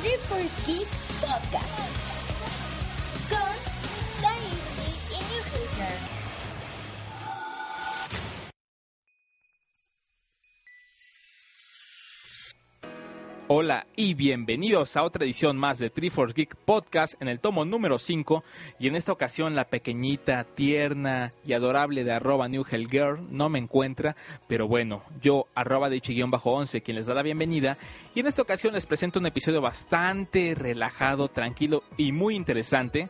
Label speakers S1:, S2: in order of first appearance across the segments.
S1: Trippers Geek Podcast
S2: Hola y bienvenidos a otra edición más de Triforce Geek Podcast en el tomo número 5 y en esta ocasión la pequeñita, tierna y adorable de arroba New Hell Girl no me encuentra, pero bueno, yo arroba de bajo 11 quien les da la bienvenida. Y en esta ocasión les presento un episodio bastante relajado, tranquilo y muy interesante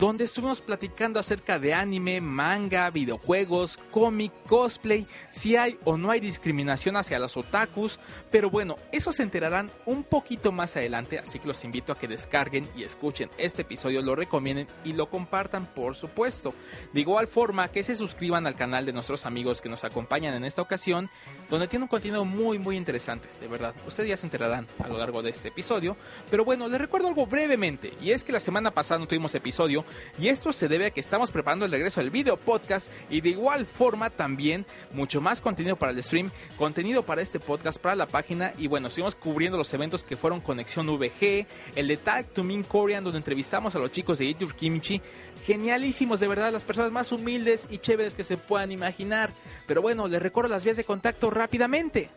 S2: donde estuvimos platicando acerca de anime, manga, videojuegos, cómic, cosplay, si hay o no hay discriminación hacia los otakus, pero bueno, eso se enterarán un poquito más adelante, así que los invito a que descarguen y escuchen este episodio, lo recomienden y lo compartan por supuesto. De igual forma que se suscriban al canal de nuestros amigos que nos acompañan en esta ocasión, donde tiene un contenido muy muy interesante, de verdad, ustedes ya se enterarán a lo largo de este episodio, pero bueno, les recuerdo algo brevemente, y es que la semana pasada no tuvimos episodio, y esto se debe a que estamos preparando el regreso del video podcast y de igual forma también mucho más contenido para el stream, contenido para este podcast, para la página y bueno, estuvimos cubriendo los eventos que fueron Conexión VG, el de Tag to Min Korean donde entrevistamos a los chicos de YouTube Kimchi, genialísimos de verdad, las personas más humildes y chéveres que se puedan imaginar. Pero bueno, les recuerdo las vías de contacto rápidamente.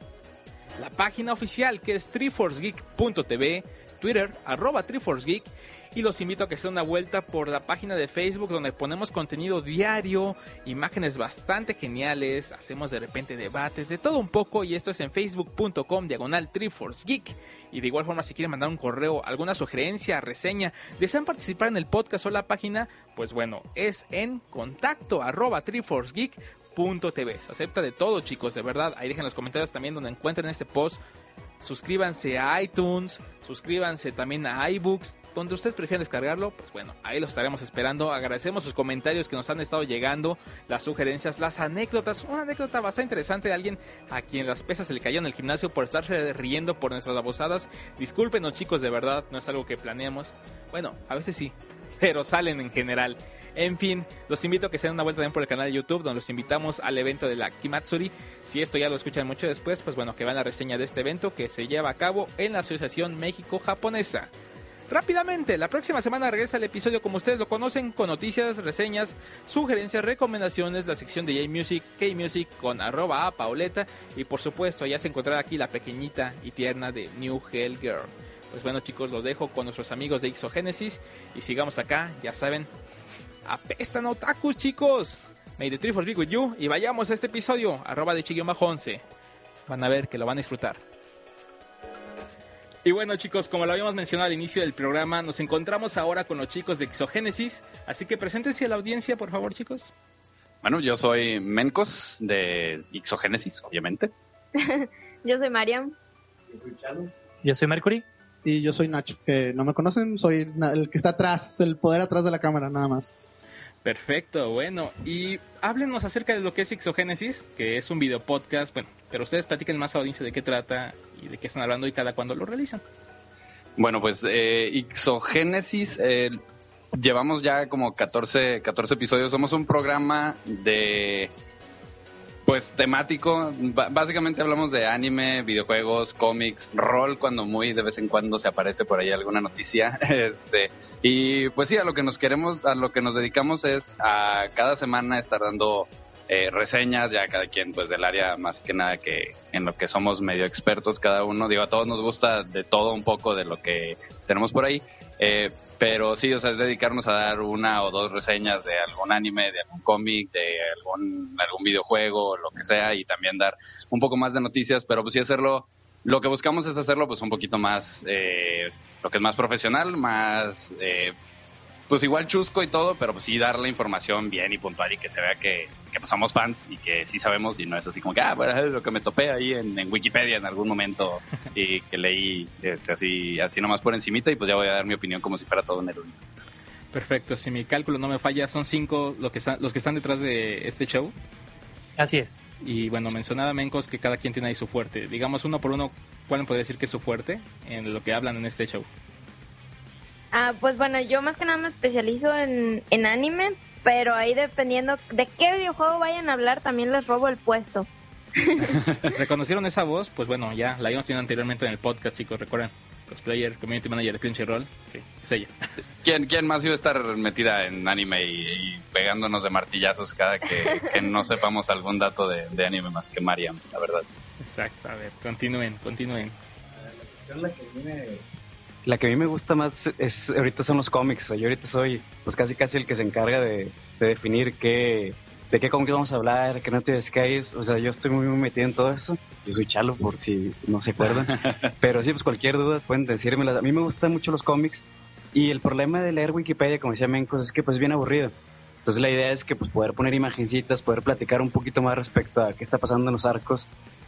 S2: La página oficial que es triforcegeek.tv, Twitter arroba triforcegeek y los invito a que se una vuelta por la página de Facebook donde ponemos contenido diario, imágenes bastante geniales, hacemos de repente debates, de todo un poco y esto es en facebook.com diagonal Triforce Geek. Y de igual forma si quieren mandar un correo, alguna sugerencia, reseña, desean participar en el podcast o la página, pues bueno, es en contacto arroba triforcegeek.tv. Se acepta de todo chicos, de verdad. Ahí dejen los comentarios también donde encuentren este post suscríbanse a iTunes, suscríbanse también a iBooks, donde ustedes prefieran descargarlo, pues bueno, ahí lo estaremos esperando. Agradecemos sus comentarios que nos han estado llegando, las sugerencias, las anécdotas. Una anécdota bastante interesante de alguien a quien las pesas se le cayó en el gimnasio por estarse riendo por nuestras abusadas. Discúlpenos chicos, de verdad, no es algo que planeemos. Bueno, a veces sí, pero salen en general. En fin, los invito a que se den una vuelta también por el canal de YouTube, donde los invitamos al evento de la Kimatsuri. Si esto ya lo escuchan mucho después, pues bueno, que van la reseña de este evento que se lleva a cabo en la Asociación México-Japonesa. Rápidamente, la próxima semana regresa el episodio como ustedes lo conocen, con noticias, reseñas, sugerencias, recomendaciones, la sección de J-Music, K-Music con arroba a Pauleta y por supuesto ya se encontrará aquí la pequeña y tierna de New Hell Girl. Pues bueno chicos, los dejo con nuestros amigos de Ixogénesis y sigamos acá, ya saben, apestan otakus chicos. May the Triforce be with you y vayamos a este episodio, arroba de chiguión bajo 11. Van a ver que lo van a disfrutar. Y bueno chicos, como lo habíamos mencionado al inicio del programa, nos encontramos ahora con los chicos de Exogénesis, así que preséntense a la audiencia, por favor chicos.
S3: Bueno, yo soy Mencos de Exogénesis, obviamente.
S4: yo soy Mariam.
S5: Yo soy Chalo.
S6: Yo soy Mercury.
S7: Y yo soy Nacho, que no me conocen, soy el que está atrás, el poder atrás de la cámara, nada más.
S2: Perfecto, bueno, y háblenos acerca de lo que es Exogénesis, que es un video podcast, bueno, pero ustedes platiquen más a la audiencia de qué trata y de qué están hablando y cada cuándo lo realizan.
S3: Bueno, pues eh, Ixogénesis, eh, llevamos ya como 14, 14 episodios, somos un programa de pues temático, básicamente hablamos de anime, videojuegos, cómics, rol cuando muy de vez en cuando se aparece por ahí alguna noticia, este, y pues sí, a lo que nos queremos, a lo que nos dedicamos es a cada semana estar dando eh, reseñas, ya cada quien pues del área más que nada que en lo que somos medio expertos cada uno, digo, a todos nos gusta de todo un poco de lo que tenemos por ahí, eh, pero sí, o sea, es dedicarnos a dar una o dos reseñas de algún anime, de algún cómic, de algún, algún videojuego, lo que sea, y también dar un poco más de noticias, pero pues sí hacerlo, lo que buscamos es hacerlo pues un poquito más, eh, lo que es más profesional, más, eh, pues igual chusco y todo, pero pues sí dar la información bien y puntual y que se vea que, que pues somos fans y que sí sabemos y no es así como que, ah, bueno, es lo que me topé ahí en, Wikipedia en algún momento y que leí este, así, así nomás por encimita y pues ya voy a dar mi opinión como si fuera todo un erudito.
S2: Perfecto, si mi cálculo no me falla, son cinco lo que los que están detrás de este show.
S6: Así es.
S2: Y bueno, mencionaba Mencos que cada quien tiene ahí su fuerte. Digamos uno por uno, ¿cuál podría decir que es su fuerte en lo que hablan en este show?
S4: Ah, pues bueno, yo más que nada me especializo en, en anime, pero ahí dependiendo de qué videojuego vayan a hablar, también les robo el puesto.
S2: ¿Reconocieron esa voz? Pues bueno, ya la habíamos tenido anteriormente en el podcast, chicos, recuerden. cosplayer, community manager de Crunchyroll. Sí, es ella.
S3: ¿Quién, ¿Quién más iba a estar metida en anime y, y pegándonos de martillazos cada que, que no sepamos algún dato de, de anime más que Mariam, la verdad?
S2: Exacto, a ver, continúen, continúen.
S5: La que, a mí me, la que a mí me gusta más es ahorita son los cómics. O sea, yo ahorita soy pues casi casi el que se encarga de, de definir qué, de qué cómics vamos a hablar, qué noticias que hay. O sea, yo estoy muy, muy metido en todo eso. Yo soy Chalo, por si no se acuerdan. Pero sí, pues cualquier duda pueden decírmela. A mí me gustan mucho los cómics. Y el problema de leer Wikipedia, como decía Mencos, es que pues es bien aburrido. Entonces la idea es que pues poder poner imagencitas, poder platicar un poquito más respecto a qué está pasando en los arcos,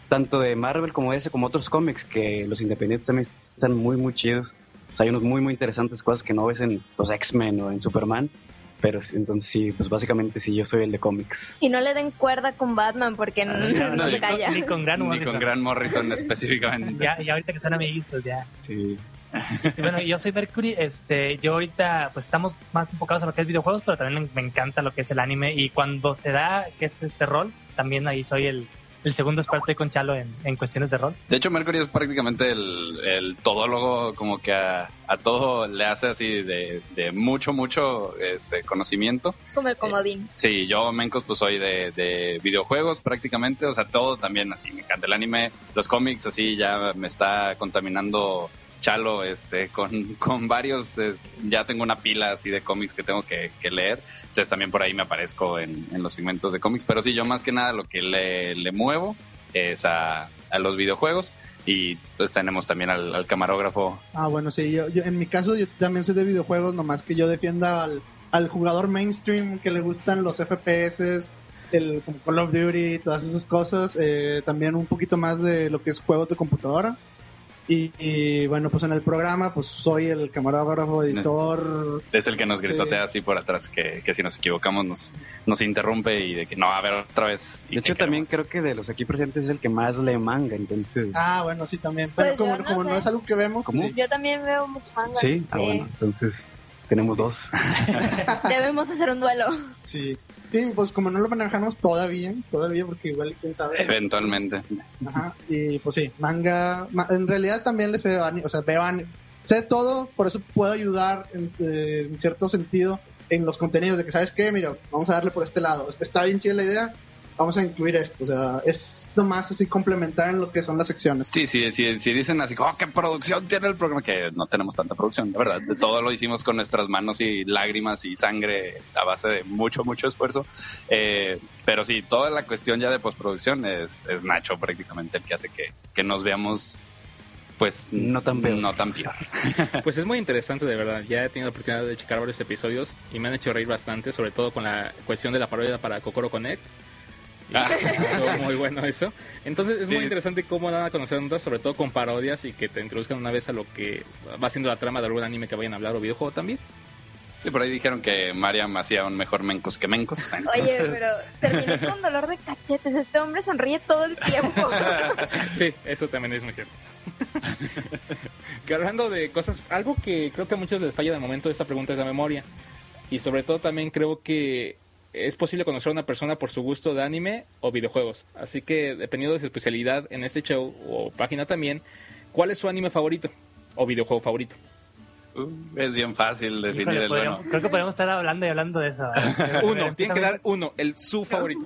S5: tanto de Marvel como ese, como otros cómics, que los independientes también están muy, muy chidos. O sea, hay unos muy, muy interesantes cosas que no ves en los X-Men o en Superman. Pero sí, entonces sí, pues básicamente sí, yo soy el de cómics.
S4: Y no le den cuerda con Batman porque no,
S3: sí,
S4: no
S3: no,
S4: se calla.
S6: Ni con Gran
S3: Ni
S6: Morrison.
S3: con Grant Morrison específicamente.
S6: Ya, y ahorita que son amiguis, pues ya.
S5: Sí.
S6: Sí, bueno, yo soy Mercury, este, yo ahorita pues estamos más enfocados a lo que es videojuegos, pero también me, me encanta lo que es el anime y cuando se da que es este rol, también ahí soy el, el segundo experto con Chalo en, en cuestiones de rol.
S3: De hecho, Mercury es prácticamente el, el todólogo, como que a, a todo le hace así de, de mucho, mucho este, conocimiento.
S4: Como el comodín.
S3: Sí, yo, Mencos, pues soy de, de videojuegos prácticamente, o sea, todo también así, me encanta el anime, los cómics, así ya me está contaminando Chalo este, con, con varios, es- ya tengo una pila así de cómics que tengo que, que leer, entonces también por ahí me aparezco en, en los segmentos de cómics, pero sí, yo más que nada lo que le, le muevo es a, a los videojuegos y pues tenemos también al, camarógrafo
S7: Ah, bueno, sí, yo, yo- en mi caso yo también soy de videojuegos, nomás que yo defienda al, al jugador mainstream que le gustan los FPS, el Call of Duty, todas esas cosas, eh, también un poquito más de lo que es juegos de computadora. Y, y, bueno, pues en el programa pues soy el camarógrafo, editor,
S3: es el que nos gritotea
S7: Sí.
S3: así por atrás, que, que si nos equivocamos nos, nos interrumpe y de que no, a ver otra vez.
S5: De hecho, también
S3: queremos.
S5: creo que de los aquí presentes es el que más lee manga, entonces...
S7: Ah, bueno, sí, también.
S4: Pues
S7: Pero como,
S4: yo no
S7: como no es algo que vemos,
S5: ¿Cómo?
S7: sí.
S4: Yo también veo mucho manga.
S5: Sí, ah, bueno, entonces tenemos dos.
S4: Debemos hacer un duelo.
S7: sí. Sí, pues como no lo manejamos todavía, todavía, porque igual quién sabe.
S3: Eventualmente.
S7: Ajá, y pues sí, manga, ma- en realidad también les sé, o sea, veo, sé todo, por eso puedo ayudar en, eh, en cierto sentido en los contenidos de que, ¿sabes qué? Mira, vamos a darle por este lado, está bien chida la idea, vamos a incluir esto, o sea, es nomás así complementar en lo que son las secciones.
S3: Sí, sí, sí, sí dicen así, oh, qué producción tiene el programa, que no tenemos tanta producción, la verdad. De todo lo hicimos con nuestras manos y lágrimas y sangre a base de mucho, mucho esfuerzo. Eh, pero sí, toda la cuestión ya de postproducción es, es Nacho prácticamente el que hace que, que nos veamos, pues,
S5: No tan peor.
S3: No tan peor.
S2: Pues es muy interesante, de verdad. Ya he tenido la oportunidad de checar varios episodios y me han hecho reír bastante, sobre todo con la cuestión de la parodia para Kokoro Connect.
S3: Ah.
S2: muy bueno eso. Entonces es
S3: Sí.
S2: muy interesante cómo dan a conocer notas, sobre todo con parodias y que te introduzcan una vez a lo que va siendo la trama de algún anime que vayan a hablar o videojuego también.
S3: Sí, por ahí dijeron que Mariam hacía un mejor mencos que mencos.
S4: Oye, pero terminé con dolor de cachetes. Este hombre sonríe todo el tiempo.
S2: Sí, eso también es muy cierto. que hablando de cosas, algo que creo que a muchos les falla de momento esta pregunta es la memoria. Y sobre todo también creo que es posible conocer a una persona por su gusto de anime o videojuegos. Así que dependiendo de su especialidad en este show o página también, ¿cuál es su anime favorito o videojuego favorito?
S3: Uh, es bien fácil definir
S6: Híjole,
S3: el
S6: podríamos-
S3: bueno.
S6: Creo que podemos estar hablando y hablando de eso.
S2: Uno, tienen que dar uno, el su favorito.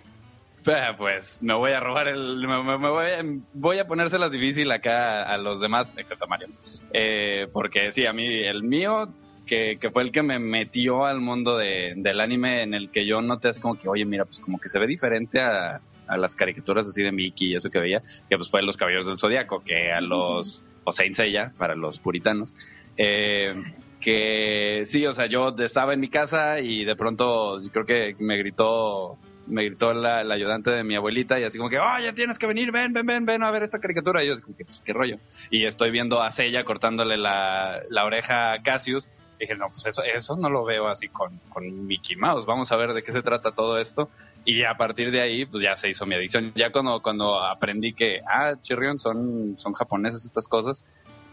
S3: Ah, Pues me voy a robar el. Me, me- me voy, a, voy a ponérselas difícil acá a los demás, excepto a Mario. Eh, porque sí, a mí, el mío, que, que fue el que me metió al mundo de, del anime, en el que yo noté así como que, oye, mira, pues como que se ve diferente a, a las caricaturas así de Mickey y eso que veía, que pues fue Los Caballeros del Zodiaco, que a los. O Saint Seiya, para los puritanos. Eh, que sí, o sea, yo estaba en mi casa y de pronto creo que me gritó me gritó la, la ayudante de mi abuelita y así como que, oye, tienes que venir, ven, ven, ven, ven a ver esta caricatura. Y yo así como que, pues, qué rollo. Y estoy viendo a Sella cortándole la, la oreja a Cassius. Dije, no, pues eso, eso no lo veo así con, con Mickey Mouse. Vamos a ver de qué se trata todo esto. Y a partir de ahí, pues ya se hizo mi adicción. Ya cuando, cuando aprendí que, ah, Chirrion son, son japoneses estas cosas,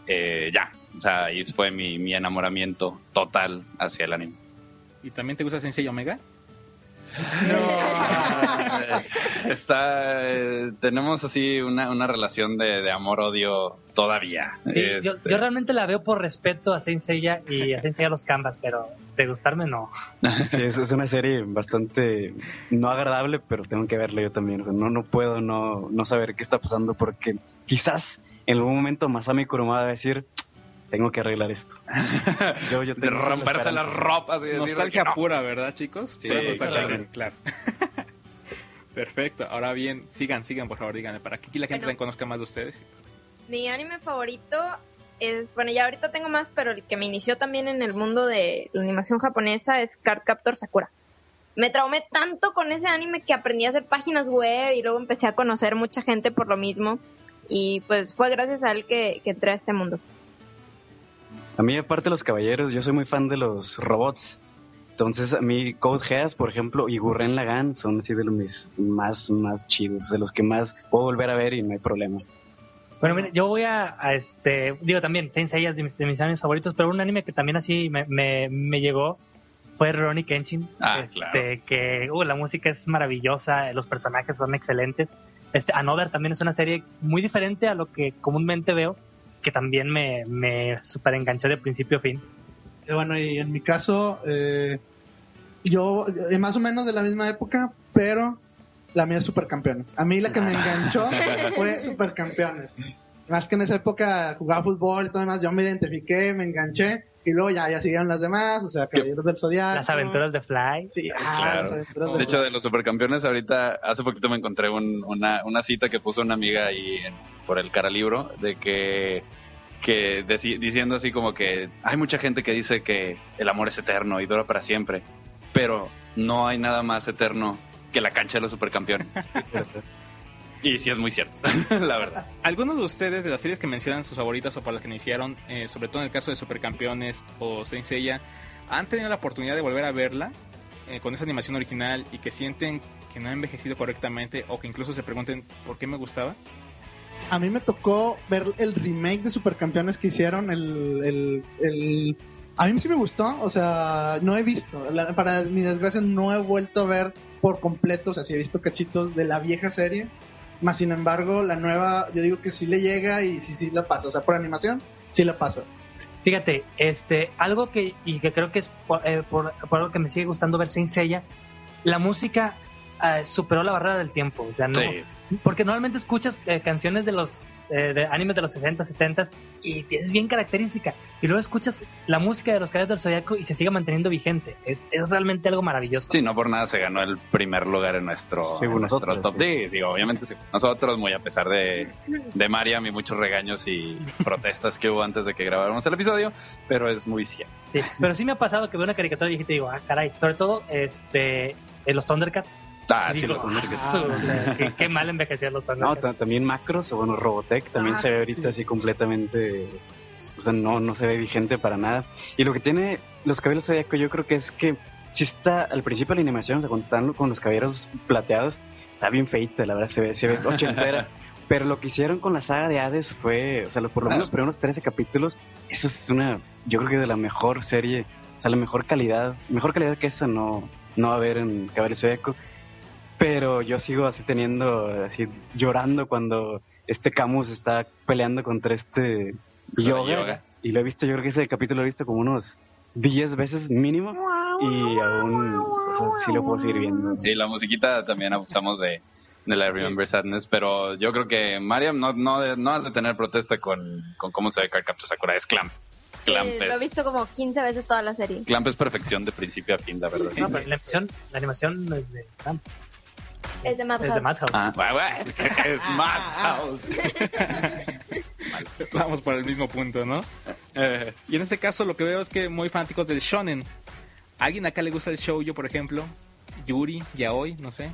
S3: eh, ya. O sea, ahí fue mi, mi enamoramiento total hacia el anime.
S2: ¿Y también te gusta Sensei Omega?
S3: No, está, eh, tenemos así una, una relación de, de amor-odio todavía.
S6: Sí, yo,
S3: Este,
S6: yo realmente la veo por respeto a Saint Seiya y a Saint Seiya los Canvas, pero de gustarme no.
S5: Sí, es, es una serie bastante no agradable, pero tengo que verla yo también. O sea, no, no puedo no, no saber qué está pasando porque quizás en algún momento Masami Kurumada va a decir, tengo que arreglar esto. Yo, yo
S3: de
S5: tengo
S3: romperse las ropas y decir
S2: Nostalgia
S3: que no.
S2: pura, ¿verdad, chicos?
S3: Claro.
S2: sí, claro. Perfecto. Ahora bien, sigan, sigan, por favor, díganme, para que aquí la gente
S4: Bueno.
S2: conozca más de ustedes.
S4: Mi anime favorito es, bueno, ya ahorita tengo más, pero el que me inició también en el mundo de la animación japonesa es Card Captor Sakura. Me traumé tanto con ese anime que aprendí a hacer páginas web y luego empecé a conocer mucha gente por lo mismo. Y pues fue gracias a él que, que entré a este mundo.
S5: A mí, aparte de los caballeros, yo soy muy fan de los robots. Entonces, a mí, Code Geass, por ejemplo, y Gurren Lagann son así de los mis más, más chidos, de los que más puedo volver a ver y no hay problema.
S6: Bueno, mire, yo voy a, a, este, digo también, Saint Seiya es de mis, de mis animes favoritos, pero un anime que también así me, me, me llegó fue Ronnie Kenshin.
S3: Ah,
S6: este,
S3: claro.
S6: Que, uh, la música es maravillosa, los personajes son excelentes. Este, Another también es una serie muy diferente a lo que comúnmente veo, que también me, me super enganchó de principio a fin.
S7: Bueno, y en mi caso, eh, yo eh, más o menos de la misma época, pero la mía es Supercampeones. A mí la que me enganchó fue Supercampeones. Más que en esa época jugaba fútbol y todo demás, yo me identifiqué, me enganché, y luego ya, ya siguieron las demás, o sea, Caballeros del Zodiaco.
S6: Las aventuras de Fly.
S7: Sí, ah,
S3: Claro.
S7: las aventuras
S3: De
S7: de
S3: hecho, de los supercampeones, ahorita, hace poquito me encontré un- una, una cita que puso una amiga ahí en- por el cara libro, de que, que diciendo así como que hay mucha gente que dice que el amor es eterno y dura para siempre, pero no hay nada más eterno que la cancha de los supercampeones. y sí es muy cierto, la verdad.
S2: ¿Algunos de ustedes de las series que mencionan sus favoritas o para las que iniciaron, eh, sobre todo en el caso de Supercampeones o Saint Seiya, han tenido la oportunidad de volver a verla eh, con esa animación original y que sienten que no ha envejecido correctamente o que incluso se pregunten por qué me gustaba?
S7: A mí me tocó ver el remake de Supercampeones que hicieron, el, el, el- A mí sí me gustó, o sea, no he visto, la- para mi desgracia no he vuelto a ver por completo, o sea, sí he visto cachitos de la vieja serie, más sin embargo, la nueva, yo digo que sí le llega y sí, sí la pasa, o sea, por animación, sí la pasa.
S6: Fíjate, este, algo que, y que creo que es por, eh, por- por algo que me sigue gustando ver Saint Seiya, la música eh, superó la barrera del tiempo, o sea, no,
S3: Sí.
S6: Porque normalmente escuchas eh, canciones de los eh, de animes de los 60, 70 y tienes bien característica y luego escuchas la música de los Caballeros del Zodiaco y se sigue manteniendo vigente. Es, es realmente algo maravilloso.
S3: Sí, no por nada se ganó el primer lugar en nuestro,
S5: Según
S3: en nuestro
S5: nosotros,
S3: top
S5: sí.
S3: 10. Digo, obviamente sí. nosotros, muy a pesar de, de Mariam y muchos regaños y protestas que hubo antes de que grabáramos el episodio, pero es muy cierto.
S6: Sí, pero sí me ha pasado que veo una caricatura y digo, ah, caray, sobre todo este eh, los Thundercats.
S3: Ah, sí,
S6: Digo,
S3: los
S5: Thundercats.
S6: ah, qué, qué mal envejecieron los
S5: No,
S6: Thundercats.
S5: ta- también Macros, o bueno, Robotech, también
S7: Ah,
S5: se ve ahorita
S7: sí.
S5: así completamente, o sea, no, no se ve vigente para nada. Y lo que tiene los caballeros zodiaco yo creo que es que si está al principio de la animación, o sea, cuando están con los caballeros plateados, está bien feita, la verdad, se ve, se ve ochentera. Pero lo que hicieron con la saga de Hades fue, o sea, por lo menos los primeros 13 capítulos, eso es una, yo creo que de la mejor serie, o sea, la mejor calidad, mejor calidad que esa no, no va a haber en Caballeros Zodiaco. Pero yo sigo así teniendo, así llorando cuando este Camus está peleando contra este yoga,
S3: Yoga.
S5: Y lo he visto, yo creo que ese capítulo lo he visto como unos 10 veces mínimo. Y aún, o sea, sí lo puedo seguir viendo.
S3: Sí, la musiquita también abusamos de, de la Remember Sadness, pero yo creo que Mariam no, no, no has de tener protesta con, con cómo se ve Captor Sakura, es Clamp.
S4: Sí,
S3: Clamp,
S4: lo he visto como 15 veces toda la serie.
S3: Clamp es perfección de principio a fin, la verdad.
S6: No, pero la animación, la animación es de
S4: Es de Madhouse.
S6: Es de Madhouse.
S3: Ah, bueno, bueno, es es Madhouse.
S2: Vamos por el mismo punto, ¿no?
S3: Eh,
S2: Y en este caso lo que veo es que muy fanáticos del shonen. ¿A alguien acá le gusta el shoujo, por ejemplo? Yuri, Yaoi, no sé.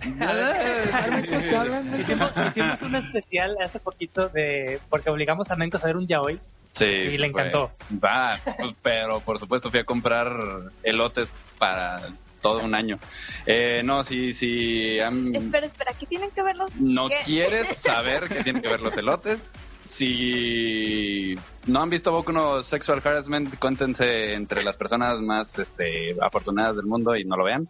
S7: ¿Qué hablan de-
S6: Hicimos, hicimos un especial hace poquito de porque obligamos a Mencos a ver un yaoi
S3: Sí,
S6: Y le encantó.
S3: Va, pues, pero por supuesto fui a comprar elotes para todo un año. Eh, no, si, si han-
S4: Espera, espera, ¿qué tienen que ver los...?
S3: no
S4: ¿Qué?
S3: quieres saber que tienen que ver los elotes, si no han visto Boku no Sexual Harassment, cuéntense entre las personas más este, afortunadas del mundo y no lo vean.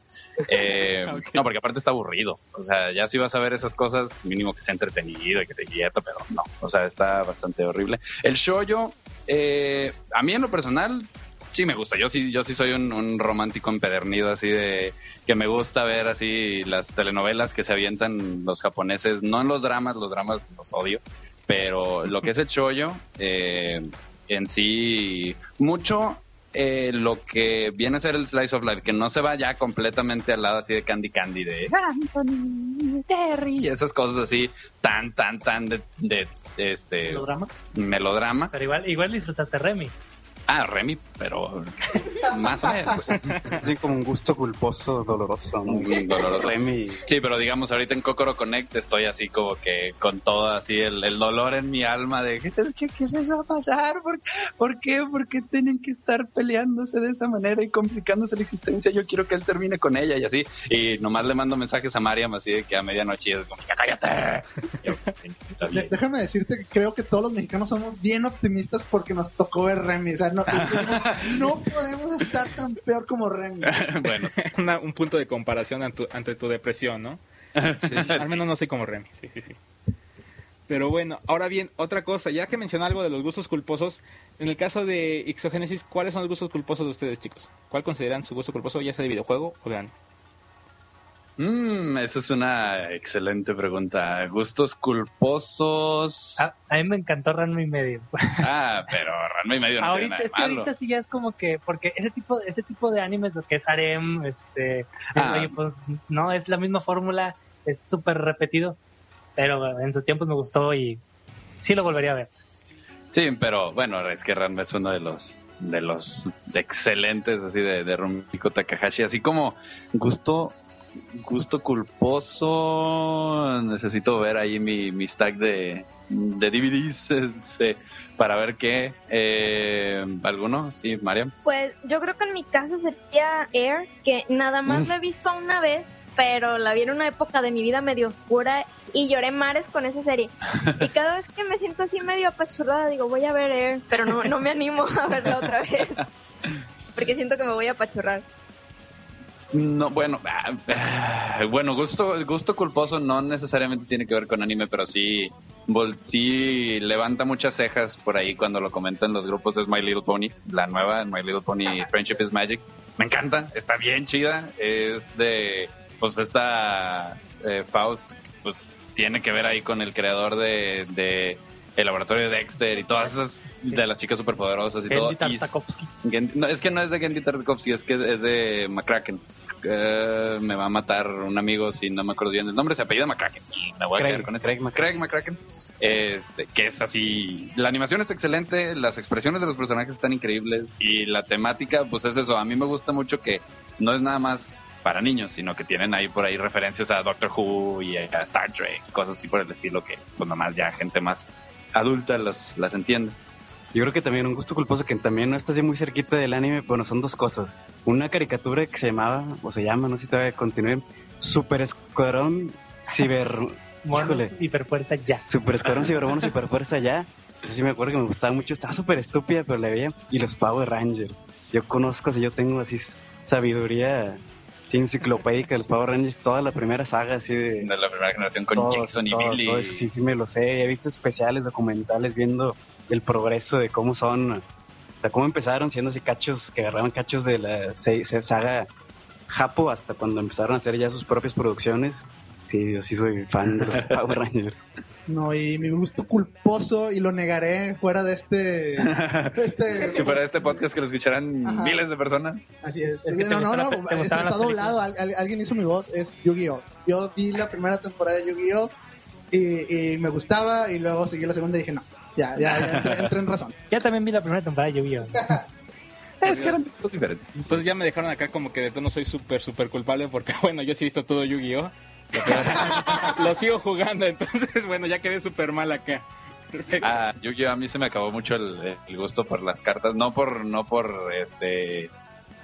S3: Eh, No, porque aparte está aburrido. O sea, ya si vas a ver esas cosas, mínimo que sea entretenido y que te quieto, pero no. O sea, está bastante horrible. El shoyo, eh, a mí en lo personal, sí me gusta. Yo sí, yo sí soy un, un, romántico empedernido, así de que me gusta ver así las telenovelas que se avientan los japoneses, no en los dramas, los dramas los odio, pero lo que es el shoyo, eh, en sí, mucho eh, lo que viene a ser el slice of life, que no se va ya completamente al lado así de Candy Candy, de Anthony, Terry, y esas cosas así tan, tan, tan de, de, de este
S7: ¿Melodrama?
S3: melodrama.
S6: Pero igual, igual disfrutaste Remy.
S3: Ah, Remy, pero más o menos.
S5: Sí, como un gusto culposo, doloroso. ¿no?
S3: Doloroso.
S5: Remy.
S3: Sí, pero digamos, ahorita en Kokoro Connect estoy así como que con todo así el, el dolor en mi alma de ¿qué, qué, qué les va a pasar? ¿Por, ¿Por qué? ¿Por qué tienen que estar peleándose de esa manera y complicándose la existencia? Yo quiero que él termine con ella y así. Y nomás le mando mensajes a Mariam así de que a medianoche es como, "Ya cállate.
S7: Déjame decirte que creo que todos los mexicanos somos bien optimistas porque nos tocó ver Remy. O sea, no, no podemos estar tan peor como Remy.
S3: bueno,
S2: Una- un punto de comparación ante tu, ante tu depresión, ¿no? Al menos no soy como Remy, sí, sí, sí. Pero bueno, ahora bien, otra cosa, ya que mencionó algo de los gustos culposos, en el caso de Ixogénesis, ¿cuáles son los gustos culposos de ustedes, chicos? ¿Cuál consideran su gusto culposo, ya sea de videojuego o de anime?
S3: Mm, esa es una excelente pregunta. Gustos culposos.
S6: A, a mí me encantó Ranma y medio.
S3: Ah, pero Ranma y medio no
S6: ahorita,
S3: tiene
S6: es
S3: nada
S6: que
S3: de malo.
S6: ahorita sí ya es como que, porque ese tipo, ese tipo de animes, lo que es harem, este,
S3: Ah.
S6: pues no, es la misma fórmula, es súper repetido, pero en sus tiempos me gustó y sí lo volvería a ver.
S3: Sí, pero bueno, es que Ranma es uno de los de los excelentes así de, de Rumiko Takahashi, así como gusto gusto culposo, necesito ver ahí mi, mi stack de, de DVDs este, para ver qué eh, alguno, sí, Mariam.
S4: Pues yo creo que en mi caso sería Air, que nada más
S3: Mm.
S4: la he visto una vez, pero la vi en una época de mi vida medio oscura y lloré mares con esa serie. Y cada vez que me siento así medio apachurrada, digo, voy a ver Air, pero no, no me animo a verla otra vez. Porque siento que me voy a apachurrar.
S3: No, bueno, ah, ah, bueno, gusto, gusto culposo no necesariamente tiene que ver con anime, pero sí, sí levanta muchas cejas por ahí cuando lo comentan los grupos de My Little Pony, la nueva My Little Pony Friendship is Magic. Me encanta, está bien chida, es de, pues esta eh, Faust, pues tiene que ver ahí con el creador de, de el laboratorio de Dexter y todas esas de las chicas superpoderosas y todo.
S6: Gendy
S3: Y-
S6: Tartakovsky.
S3: No, es que no es de Gendy Tartakovsky, es que es de McCracken. Eh, me va a matar un amigo si no me acuerdo bien el nombre, se apellida McCracken. Me voy a
S5: Craig,
S3: quedar con eso.
S5: Craig McCracken.
S3: Craig McCracken. Este, que es así. La animación está excelente, las expresiones de los personajes están increíbles y la temática, pues es eso. A mí me gusta mucho que no es nada más para niños, sino que tienen ahí por ahí referencias a Doctor Who y a Star Trek, cosas así por el estilo que, pues nomás ya gente más adulta los, las entiende.
S5: Yo creo que también un gusto culposo que también no está así muy cerquita del anime, bueno, son dos cosas. Una caricatura que se llamaba, o se llama, no sé si todavía continúe, Super Escuadrón Ciber...
S6: Monos, hiperfuerza ya.
S5: Super Escuadrón Cibermono Superfuerza ya. Esa sí me acuerdo que me gustaba mucho, estaba súper estúpida, pero la veía. Y los Power Rangers. Yo conozco, si yo tengo así sabiduría sí, enciclopédica de los Power Rangers, toda la primera saga así de...
S3: De la primera generación con
S5: todo,
S3: Jason y
S5: todo,
S3: Billy.
S5: todo eso, sí, sí me lo sé. He visto especiales, documentales, viendo el progreso de cómo son, o sea, cómo empezaron siendo así cachos, que agarraban cachos de la se- se- saga Japo hasta cuando empezaron a hacer ya sus propias producciones. Sí, yo sí soy fan de los Power Rangers.
S7: No, y mi gusto culposo, y lo negaré fuera de este. de este-
S3: Si fuera este podcast que lo escucharán
S7: Ajá.
S3: miles de personas.
S7: Así es.
S6: Es que te
S7: no, no, no, está doblado. Al- al- alguien hizo mi voz, es Yu-Gi-Oh! Yo vi la primera temporada de Yu-Gi-Oh! Y, y me gustaba, y luego seguí la segunda y dije, no, ya, ya, ya entré, entré en razón.
S6: Ya también vi la primera temporada de Yu-Gi-Oh!
S3: Es que eran tipos diferentes.
S2: Entonces ya me dejaron acá como que de tono soy súper, súper culpable porque, bueno, yo sí he visto todo Yu-Gi-Oh! Lo sigo jugando, entonces, bueno, ya quedé súper mal acá.
S3: Ah, Yu-Gi-Oh! a mí se me acabó mucho el, el gusto por las cartas, no por, no por este,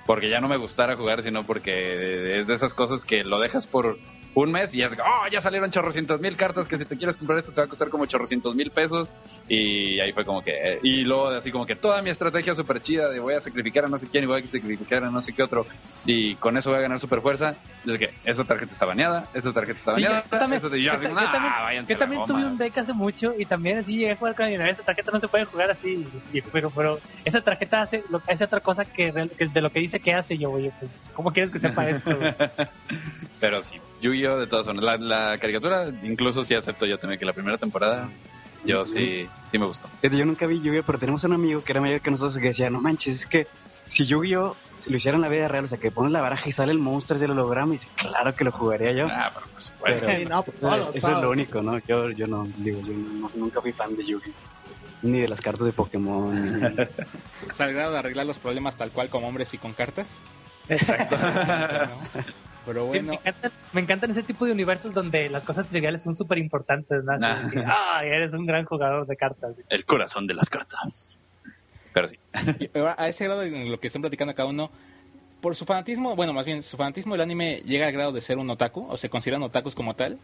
S3: porque ya no me gustara jugar, sino porque es de esas cosas que lo dejas por, un mes y es, oh, ya salieron chorrocientos mil cartas que si te quieres comprar esto te va a costar como chorrocientos mil pesos. Y ahí fue como que, y luego así como que toda mi estrategia súper chida de voy a sacrificar a no sé quién y voy a sacrificar a no sé qué otro y con eso voy a ganar super fuerza. Es que esa tarjeta está baneada, esa tarjeta está
S6: Sí, yo-
S3: baneada.
S6: también,
S3: esa- yo
S6: yo
S3: así,
S6: ta- yo
S3: "Ah,
S6: también- yo tuve
S3: goma".
S6: un deck hace mucho y también así llegué a jugar con. Esa tarjeta no se puede jugar así. Y, pero, pero esa tarjeta hace, lo, hace otra cosa que, que de lo que dice que hace. Yo, oye, pues, ¿cómo quieres que sepa esto?
S3: Pero sí, Yu-Gi-Oh! de todas formas. La, la caricatura, incluso sí acepto yo también que la primera temporada, yo sí, sí me gustó.
S5: Yo nunca vi Yu-Gi-Oh, pero tenemos un amigo que era mayor que nosotros que decía, no manches, es que si Yu-Gi-Oh si lo hiciera en la vida real, o sea, que pones la baraja y sale el monstruo del holograma y dice, claro que lo jugaría yo.
S3: Ah, pero por supuesto.
S5: Pero-
S7: Sí, no, pues,
S5: Eso es- lo único, ¿no? Yo, yo no, digo, yo no- nunca fui fan de Yu-Gi. Ni de las cartas de Pokémon. ni-
S2: ¿Es al grado de arreglar los problemas tal cual como hombres y con cartas?
S3: Exacto.
S2: ¿no? Pero
S6: Me,
S2: bueno,
S6: encantan, me encantan ese tipo de universos donde las cosas triviales son súper importantes. ¿no? Así que, "Ay, eres un gran jugador de cartas.
S3: El corazón de las cartas. Pero sí.
S2: a ese grado en lo que están platicando cada uno, por su fanatismo, bueno, más bien, su fanatismo del anime llega al grado de ser un otaku, o se consideran otakus como tal.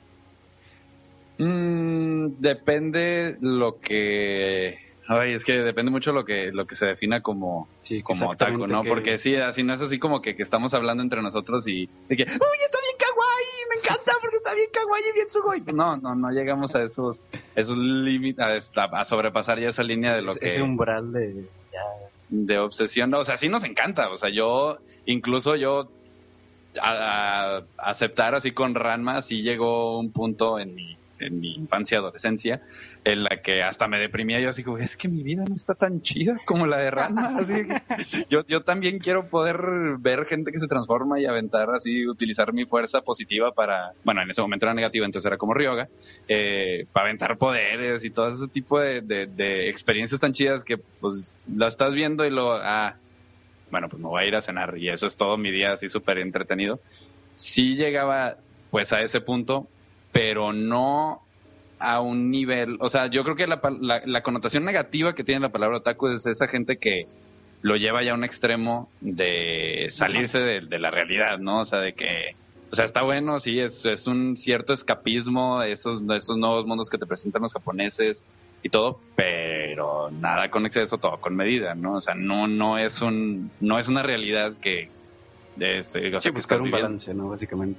S3: Mm, depende lo que... Ay, es que depende mucho lo que lo que se defina como,
S5: Sí,
S3: como otaku, ¿no?
S5: que-
S3: Porque sí, así no es así como que, que estamos hablando entre nosotros y de que, uy, está bien kawaii, me encanta porque está bien kawaii y bien sugoi. No, no, no llegamos a esos esos límites, a, sobrepasar ya esa línea de lo que...
S5: Ese umbral de...
S3: de obsesión. O sea, sí nos encanta. O sea, yo, incluso yo, a, a- aceptar así con Ranma, sí llegó un punto en mi, en mi infancia, adolescencia, en la que hasta me deprimía. Yo así como, es que mi vida no está tan chida como la de Ranma. Así que yo, yo también quiero poder ver gente que se transforma y aventar así, utilizar mi fuerza positiva para, bueno, en ese momento era negativa, entonces era como Ryoga, eh, para aventar poderes y todo ese tipo de, de- de experiencias tan chidas que pues lo estás viendo y lo, ah, bueno, pues me voy a ir a cenar y eso es todo mi día así súper entretenido. Sí llegaba pues a ese punto, pero no a un nivel, o sea, yo creo que la, la, la connotación negativa que tiene la palabra otaku es esa gente que lo lleva ya a un extremo de salirse de, de la realidad, ¿no? O sea, de que, o sea, está bueno, sí, es, es un cierto escapismo, esos, esos nuevos mundos que te presentan los japoneses y todo, pero nada con exceso, todo con medida, ¿no? O sea, no, no es un, no es una realidad que, es, o sea,
S5: Sí, buscar un
S3: viviendo.
S5: balance, ¿no? Básicamente.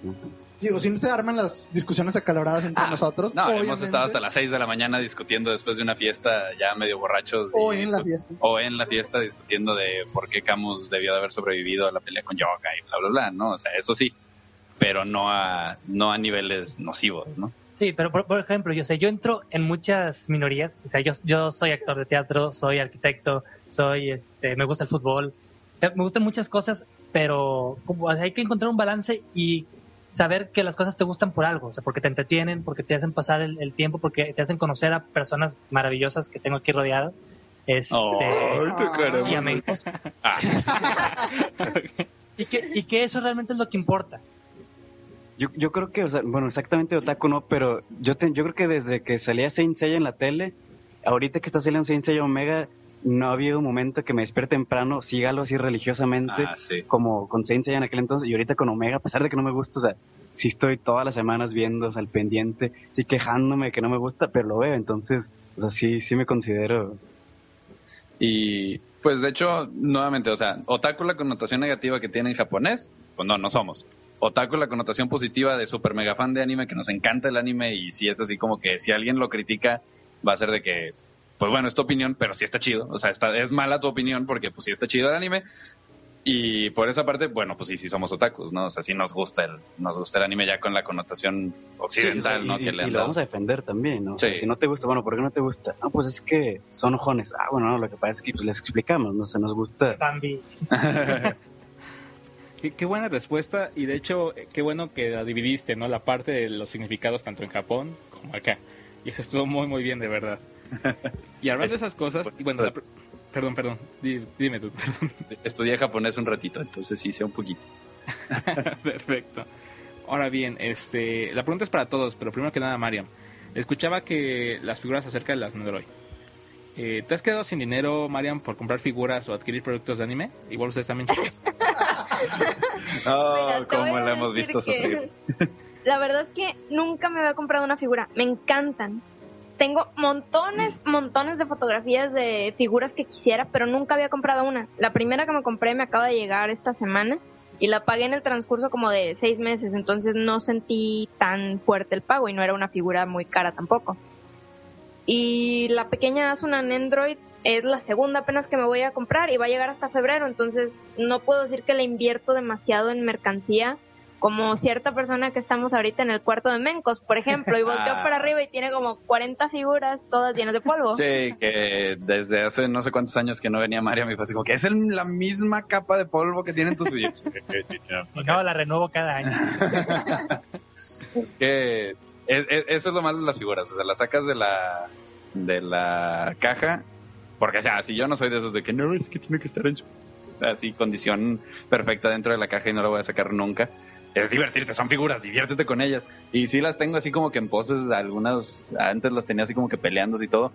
S5: ¿No?
S7: Digo, si no se arman las discusiones acaloradas entre
S3: Ah,
S7: nosotros.
S3: No, hemos estado hasta las 6 de la mañana discutiendo después de una fiesta ya medio borrachos.
S7: O en la fiesta.
S3: O en la fiesta discutiendo de por qué Camus debió de haber sobrevivido a la pelea con Yoga y bla, bla, bla, ¿no? O sea, eso sí, pero no a, no a niveles nocivos, ¿no?
S6: Sí, pero por, por ejemplo, yo sé, yo entro en muchas minorías. O sea, yo, yo soy actor de teatro, soy arquitecto, soy, este, me gusta el fútbol, me gustan muchas cosas, pero como, o sea, hay que encontrar un balance y saber que las cosas te gustan por algo, o sea, porque te entretienen, porque te hacen pasar el, el tiempo, porque te hacen conocer a personas maravillosas que tengo aquí rodeadas. Este,
S3: te queremos.
S6: y amigos.
S3: Ah,
S6: Y que, y que eso realmente es lo que importa.
S5: Yo, yo creo que, o sea, bueno, exactamente otaku no, pero yo, te- yo creo que desde que salía Saint Seiya en la tele, ahorita que está saliendo Saint Seiya Omega, no ha habido un momento que me despierte temprano, sígalo así religiosamente,
S3: ah, sí.
S5: como con Saint Seiya en aquel entonces, y ahorita con Omega, a pesar de que no me gusta, o sea, sí estoy todas las semanas viendo, o sea, al pendiente, sí quejándome de que no me gusta, pero lo veo, entonces, o sea, sí, sí me considero...
S3: Y pues de hecho, nuevamente, o sea, otaku la connotación negativa que tiene en japonés, pues no, no somos. Otaku la connotación positiva de super mega fan de anime, que nos encanta el anime y si es así como que si alguien lo critica, va a ser de que, pues bueno, es tu opinión, pero sí está chido. O sea, está, es mala tu opinión porque pues sí está chido el anime. Y por esa parte, bueno, pues sí, sí somos otakus, ¿no? O sea, sí nos gusta el, nos gusta el anime ya con la connotación occidental,
S5: Sí, o sea,
S3: ¿no?
S5: y,
S3: que
S5: y-
S3: le han
S5: y lo vamos a defender también, ¿no? O sea,
S3: Sí.
S5: si no te gusta, bueno, ¿por qué no te gusta? No, pues es que son ojones. Ah, bueno, no, lo que pasa es que pues, les explicamos, ¿no? O sea, nos gusta...
S6: Bambi.
S2: Qué, qué buena respuesta y de hecho eh, qué bueno que la dividiste, ¿no? La parte de los significados tanto en Japón como acá. Y eso estuvo muy muy bien de verdad. Y hablando de esas cosas, y bueno, la perdón, perdón, di- dime tú.
S3: Estudié japonés un ratito, entonces sí sé un poquito.
S2: Perfecto. Ahora bien, este, la pregunta es para todos, pero primero que nada, Mariam. Escuchaba que las figuras acerca de las Nedroid. Eh, ¿Te has quedado sin dinero, Mariam, por comprar figuras o adquirir productos de anime? Igual ustedes también, chicos.
S3: Oh,
S4: Mira,
S3: cómo la hemos visto sufrir.
S4: la verdad es que nunca me había comprado una figura. Me encantan. Tengo montones, montones de fotografías de figuras que quisiera, pero nunca había comprado una. La primera que me compré me acaba de llegar esta semana y la pagué en el transcurso como de seis meses, entonces no sentí tan fuerte el pago y no era una figura muy cara tampoco. Y la pequeña Asunan Android es la segunda apenas que me voy a comprar y va a llegar hasta febrero, entonces no puedo decir que le invierto demasiado en mercancía como cierta persona que estamos ahorita en el cuarto de Mencos, por ejemplo, y volteo
S3: Ah.
S4: para arriba y tiene como 40 figuras todas llenas de polvo.
S3: Sí, que desde hace no sé cuántos años que no venía Mario, me fue así como que es el- la misma capa de polvo que tienen tus videos.
S6: No, la renuevo cada año.
S3: Es que es- es- eso es lo malo de las figuras, o sea, las sacas de la de la caja, porque o sea, si yo no soy de esos de que no, es que tiene que estar en su así condición perfecta dentro de la caja y no la voy a sacar nunca. Es divertirte, son figuras, diviértete con ellas. Y sí las tengo así como que en poses, algunas antes las tenía así como que peleándose y todo.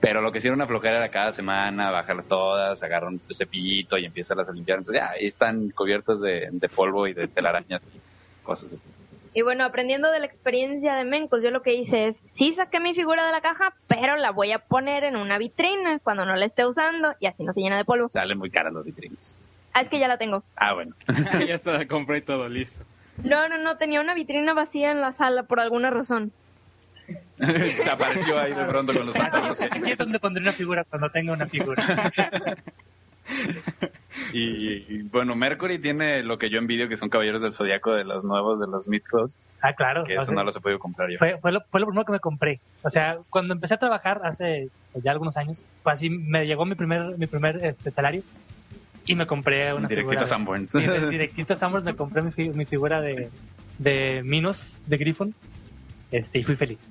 S3: Pero lo que una flojera era cada semana, bajarlas todas, agarrar un cepillito y empiezas a limpiar. Entonces ya, ahí están cubiertas de, de polvo y de telarañas y cosas así.
S4: Y bueno, aprendiendo de la experiencia de Mencos, yo lo que hice es, sí saqué mi figura de la caja, pero la voy a poner en una vitrina cuando no la esté usando y así no se llena de polvo.
S3: Salen muy caras las vitrinas.
S4: Ah, es que ya la tengo.
S3: Ah, bueno.
S2: ya se la compré y todo listo.
S4: No, no, no, tenía una vitrina vacía en la sala por alguna razón.
S3: Se apareció ahí de pronto con los pantalones.
S6: Aquí es donde pondré una figura cuando tenga una figura.
S3: Y, y, bueno, Mercury tiene lo que yo envidio, que son caballeros del zodiaco de los nuevos, de los Mythos,
S6: Ah, claro.
S3: que eso
S6: sea,
S3: no los he podido comprar yo.
S6: fue, fue, lo, fue lo primero que me compré. O sea, cuando empecé a trabajar hace pues, ya algunos años, fue así, me llegó mi primer, mi primer este, salario y me compré una
S3: Directito
S6: figura.
S3: a Sanborns.
S6: de- Sí, directito a Sanborns me compré mi, mi figura de, de Minos, de Griffon, este, y fui feliz.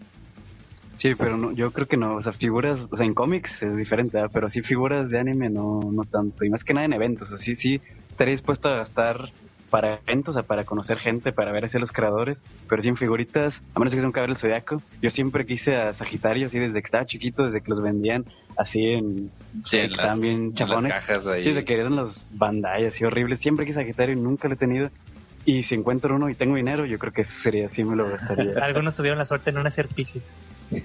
S5: Sí, pero no, yo creo que no, o sea, figuras, o sea, en cómics es diferente, ¿verdad? pero sí figuras de anime no, no tanto, y más que nada en eventos, así sí estaría dispuesto a gastar para eventos, o sea, para conocer gente, para ver así a los creadores, pero sin figuritas, a menos que sea un cabello zodiaco, yo siempre quise a Sagitario, así desde que estaba chiquito, desde que los vendían así en,
S3: Sí, en las, las
S5: chafones.
S3: cajas ahí.
S5: Sí, desde que eran los Bandai así horribles, siempre quise Sagitario y nunca lo he tenido, y si encuentro uno y tengo dinero, yo creo que eso sería, sí me lo gastaría.
S6: Algunos tuvieron la suerte de no nacer.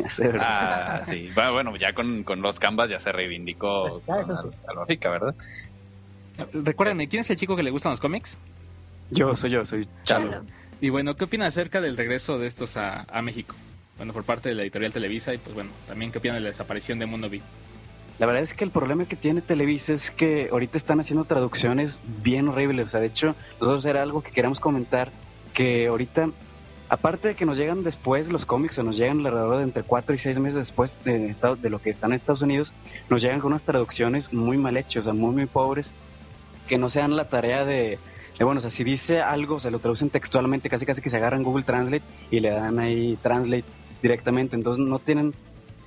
S5: Sí.
S3: Ah, sí. Bueno, bueno, ya con, con los canvas ya se reivindicó
S6: Pues sí.
S3: la, la lógica, ¿verdad?
S2: Recuerden, ¿quién es el chico que le gustan los cómics?
S5: Yo soy yo, soy Chalo.
S4: Chalo.
S2: Y bueno, ¿qué opinan acerca del regreso de estos a, a México? Bueno, por parte de la editorial Televisa y pues bueno, también qué opinan de la desaparición de Mundo V.
S5: La verdad es que el problema que tiene Televisa es que ahorita están haciendo traducciones bien horribles. O sea, de hecho, nosotros era algo que queríamos comentar, que ahorita, aparte de que nos llegan después los cómics, o nos llegan alrededor de entre 4 y 6 meses después de, de lo que están en Estados Unidos, nos llegan con unas traducciones muy mal hechas, o sea, muy, muy pobres, que no sean la tarea de, de, bueno, o sea, si dice algo, se lo traducen textualmente, casi casi que se agarran Google Translate y le dan ahí Translate directamente. Entonces no tienen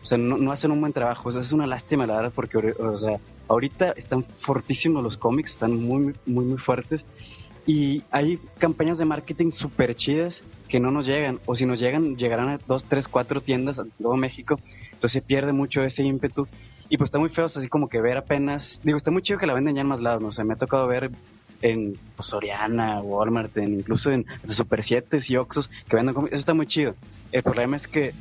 S5: o sea, no, no hacen un buen trabajo. O sea, es una lástima, la verdad, porque o sea, ahorita están fortísimos los cómics, están muy, muy, muy fuertes. Y hay campañas de marketing súper chidas que no nos llegan. O si nos llegan, llegarán a dos, tres, cuatro tiendas en todo México. Entonces se pierde mucho ese ímpetu. Y pues está muy feo, así como que ver apenas. Digo, está muy chido que la venden ya en más lados, ¿no? O sea, me ha tocado ver en pues, Soriana, Walmart, incluso en Super 7 y Oxxos que venden cómics. Eso está muy chido. El problema es que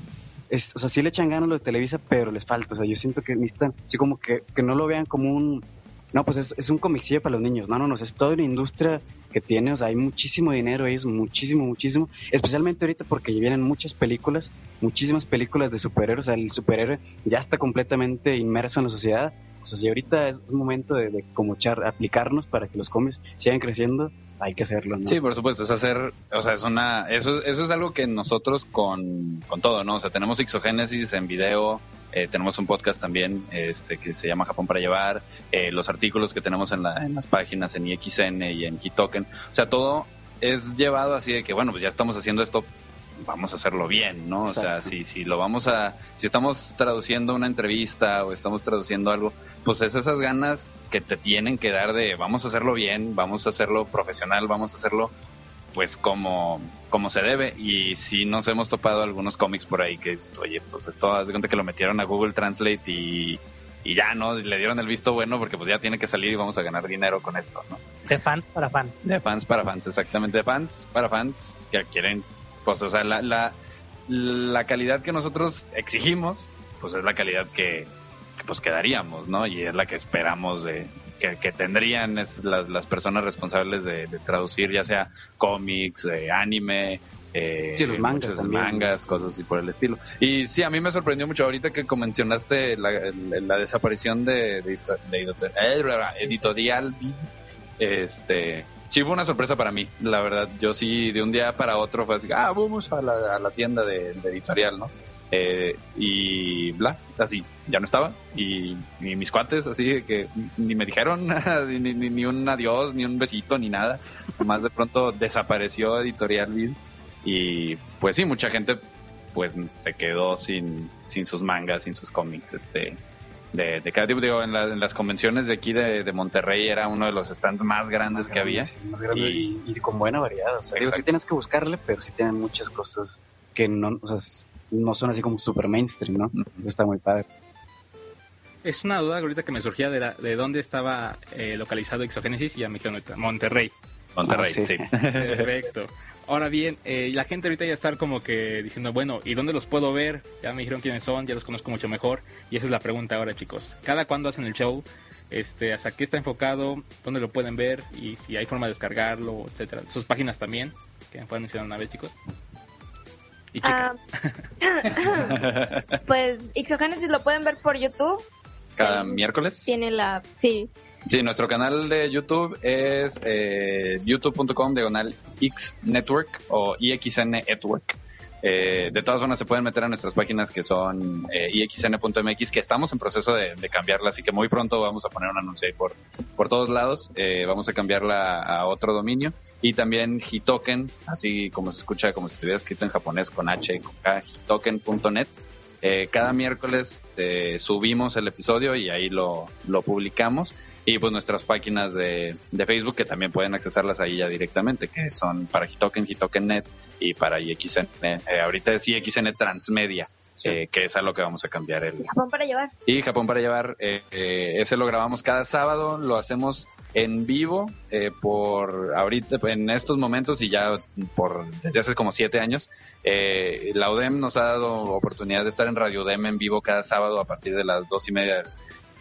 S5: es, o sea, sí le echan ganas los de Televisa, pero les falta. O sea, yo siento que necesitan, así como que, que no lo vean como un, no, pues es, es un comicillo para los niños. No, no, no, es toda una industria que tiene, o sea, hay muchísimo dinero ellos, muchísimo, muchísimo. Especialmente ahorita porque vienen muchas películas, muchísimas películas de superhéroes. O sea, el superhéroe ya está completamente inmerso en la sociedad. O sea, si ahorita es un momento de, de como aplicarnos para que los cómics sigan creciendo, hay que hacerlo, ¿no?
S3: Sí, por supuesto, es hacer, o sea, es una, eso, eso es algo que nosotros con, con todo, ¿no? O sea, tenemos Ixogénesis en video, eh, tenemos un podcast también, este, que se llama Japón para llevar, eh, los artículos que tenemos en, la, en las páginas en IXN y en Hitoken, o sea, todo es llevado así de que, bueno, pues ya estamos haciendo esto, vamos a hacerlo bien, ¿no? O sea, si, si lo vamos a, si estamos traduciendo una entrevista o estamos traduciendo algo, pues es esas ganas que te tienen que dar de vamos a hacerlo bien, vamos a hacerlo profesional, vamos a hacerlo pues como, como se debe. Y si nos hemos topado algunos cómics por ahí que es, oye, pues esto, haz de cuenta que lo metieron a Google Translate y, y ya, ¿no? Le dieron el visto bueno porque pues ya tiene que salir y vamos a ganar dinero con esto, ¿no?
S6: De fan para fan.
S3: De fans para fans, exactamente. De fans para fans que quieren pues, o sea, la, la, la calidad que nosotros exigimos, pues es la calidad que, que, pues quedaríamos, ¿no? Y es la que esperamos de que, que tendrían es las, las personas responsables de, de traducir, ya sea cómics, eh, anime, eh,
S5: Sí, los mangas también.
S3: mangas, cosas así por el estilo. Y sí, a mí me sorprendió mucho ahorita que mencionaste la, la desaparición de, de, de eh, editorial. Este, sí fue una sorpresa para mí, la verdad. Yo sí, de un día para otro fue así, ah, vamos a la, a la tienda de, de editorial, ¿no? Eh, y bla, así, ya no estaba. Y, y mis cuates, así que ni me dijeron ni, ni, ni un adiós, ni un besito, ni nada. Más de pronto desapareció Editorial Vid. Y pues sí, mucha gente pues se quedó sin, sin sus mangas, sin sus cómics, este, de, de cada tipo. Digo, en, la- en las convenciones de aquí de, de Monterrey era uno de los stands más grandes que había.
S5: Sí, más grande
S3: Y-
S5: con buena variedad. O sea, digo, sí tienes que buscarle, pero sí tienen muchas cosas que no, o sea, no son así como super mainstream, ¿no? Eso está muy padre.
S2: Es una duda ahorita que me surgía de, la- de dónde estaba eh, localizado Exogénesis y ya me dijeron ahorita, Monterrey.
S3: Monterrey,
S5: Ah, sí.
S3: sí.
S2: Perfecto. Ahora bien, eh, la gente ahorita ya está como que diciendo, bueno, ¿y dónde los puedo ver? Ya me dijeron quiénes son, ya los conozco mucho mejor. Y esa es la pregunta ahora, chicos. ¿Cada cuándo hacen el show? Este, ¿Hasta qué está enfocado? ¿Dónde lo pueden ver? Y si hay forma de descargarlo, etcétera. Sus páginas también, que me pueden mencionar una vez, chicos. Y.
S4: Ah, pues Ixogénesis lo pueden ver por YouTube.
S3: Cada miércoles.
S4: Tiene la. Sí.
S3: Sí, nuestro canal de YouTube es eh, youtube.com diagonal X Network o IXN Network. Eh, de todas formas se pueden meter a nuestras páginas que son eh, ixn.mx que estamos en proceso de, de cambiarla, así que muy pronto vamos a poner un anuncio ahí por, por todos lados. Eh, vamos a cambiarla a otro dominio y también Hitoken, así como se escucha como si estuviera escrito en japonés con H y con K, hitoken.net. Eh, cada miércoles eh, subimos el episodio y ahí lo, lo publicamos. Y pues nuestras páginas de, de Facebook que también pueden accesarlas ahí ya directamente, que son para Hitoken, HitokenNet y para IXN. Eh, ahorita es IXN Transmedia, eh, que es a lo que vamos a cambiar el,
S4: Japón para llevar.
S3: y Japón para llevar, eh, eh, ese lo grabamos cada sábado, lo hacemos en vivo eh, por ahorita, en estos momentos y ya por desde hace como siete años. Eh, la UDEM nos ha dado oportunidad de estar en Radio UDEM en vivo cada sábado a partir de las dos y media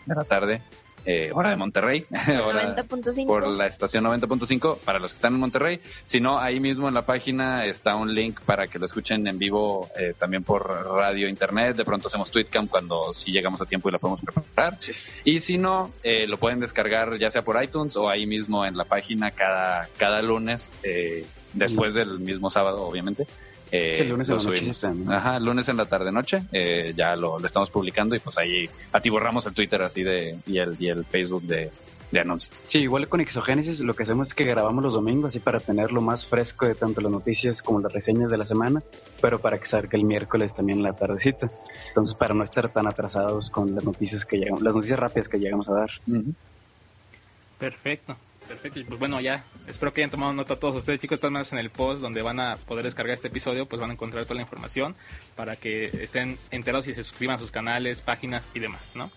S3: de la tarde, eh, hora de Monterrey, hora-
S4: 90.5.
S3: por la estación 90.5 para los que están en Monterrey. Si no, ahí mismo en la página está un link para que lo escuchen en vivo eh, también por radio internet. De pronto hacemos Tweetcam cuando si llegamos a tiempo y la podemos preparar. Y si no, eh, lo pueden descargar ya sea por iTunes o ahí mismo en la página cada, cada lunes, eh, después del mismo sábado, obviamente. Eh,
S5: Sí, el lunes en
S3: lo
S5: la noche también.
S3: Ajá, lunes en la tarde noche, eh, ya lo, lo estamos publicando y pues ahí atiborramos el Twitter así de y el, y el Facebook de, de anuncios.
S5: Sí, igual con Exogénesis lo que hacemos es que grabamos los domingos así para tenerlo más fresco de tanto las noticias como las reseñas de la semana, pero para que salga el miércoles también en la tardecita. Entonces, para no estar tan atrasados con las noticias que llegamos, las noticias rápidas que llegamos a dar.
S2: Perfecto, perfecto. Pues bueno, ya espero que hayan tomado nota todos ustedes, chicos. Todas más en el post donde van a poder descargar este episodio, pues van a encontrar toda la información para que estén enterados y se suscriban a sus canales, páginas y demás, ¿no?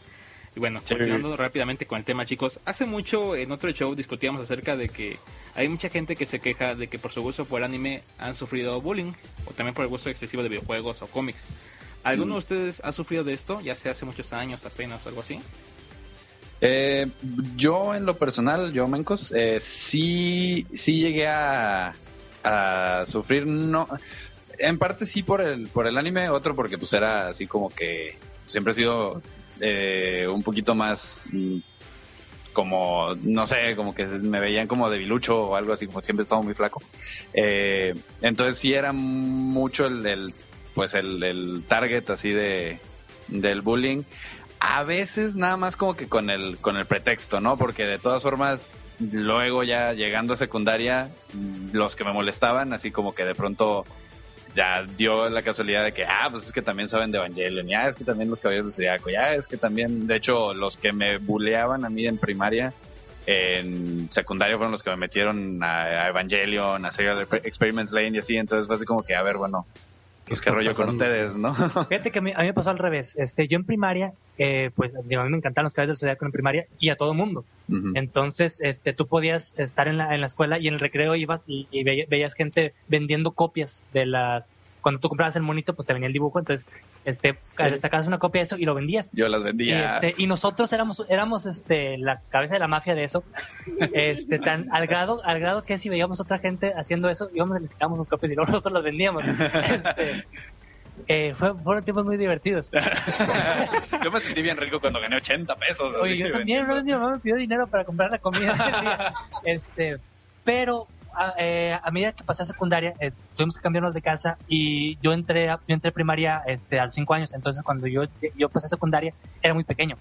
S2: Y bueno,
S3: Sí.
S2: continuando rápidamente con el tema, chicos. Hace mucho en otro show discutíamos acerca de que hay mucha gente que se queja de que por su gusto por el anime han sufrido bullying o también por el gusto excesivo de videojuegos o cómics. ¿Alguno
S3: Mm.
S2: de ustedes ha sufrido de esto? Ya sea hace muchos años apenas o algo así.
S3: Eh, yo en lo personal, yo Mencos, eh, sí, sí llegué a, a sufrir, no, en parte sí por el, por el anime, otro porque pues era así como que siempre he sido eh, un poquito más mm, como, no sé, como que me veían como debilucho o algo así, como siempre he estado muy flaco. Eh, entonces sí era mucho el, el pues el, el target así de, del bullying a veces nada más como que con el con el pretexto, ¿no? Porque de todas formas luego ya llegando a secundaria los que me molestaban así como que de pronto ya dio la casualidad de que ah pues es que también saben de Evangelion, ya es que también los caballeros de Zodiaco, ya es que también de hecho los que me buleaban a mí en primaria en secundaria fueron los que me metieron a, a Evangelion, a Serial Experiments Lane y así, entonces fue así como que a ver, bueno, Pues qué rollo con ustedes, ¿no?
S6: Fíjate que a mí, a mí me pasó al revés. Este, yo en primaria, eh, pues digo, a mí me encantaban los caballeros del Zodiaco en primaria y a todo mundo. Entonces, este, tú podías estar en la, en la escuela y en el recreo ibas y, y ve- veías gente vendiendo copias de las... Cuando tú comprabas el monito, pues te venía el dibujo, entonces este, sacabas una copia de eso y lo vendías.
S3: Yo las
S6: Y,
S3: vendía.
S6: este, y nosotros éramos, éramos este, la cabeza de la mafia de eso, este, tan, al grado, al grado que si veíamos otra gente haciendo eso, íbamos y les quitábamos las copias y luego nosotros las vendíamos. Este, eh, fue- fueron tiempos muy divertidos.
S3: Yo me sentí bien rico cuando gané 80 pesos.
S6: Oye, yo también, vez mi mamá me pidió dinero para comprar la comida. este, pero a, eh, a medida que pasé a secundaria, eh, tuvimos que cambiarnos de casa y yo entré a, yo entré a primaria este, a los cinco años. Entonces, cuando yo, yo pasé a secundaria, era muy pequeño.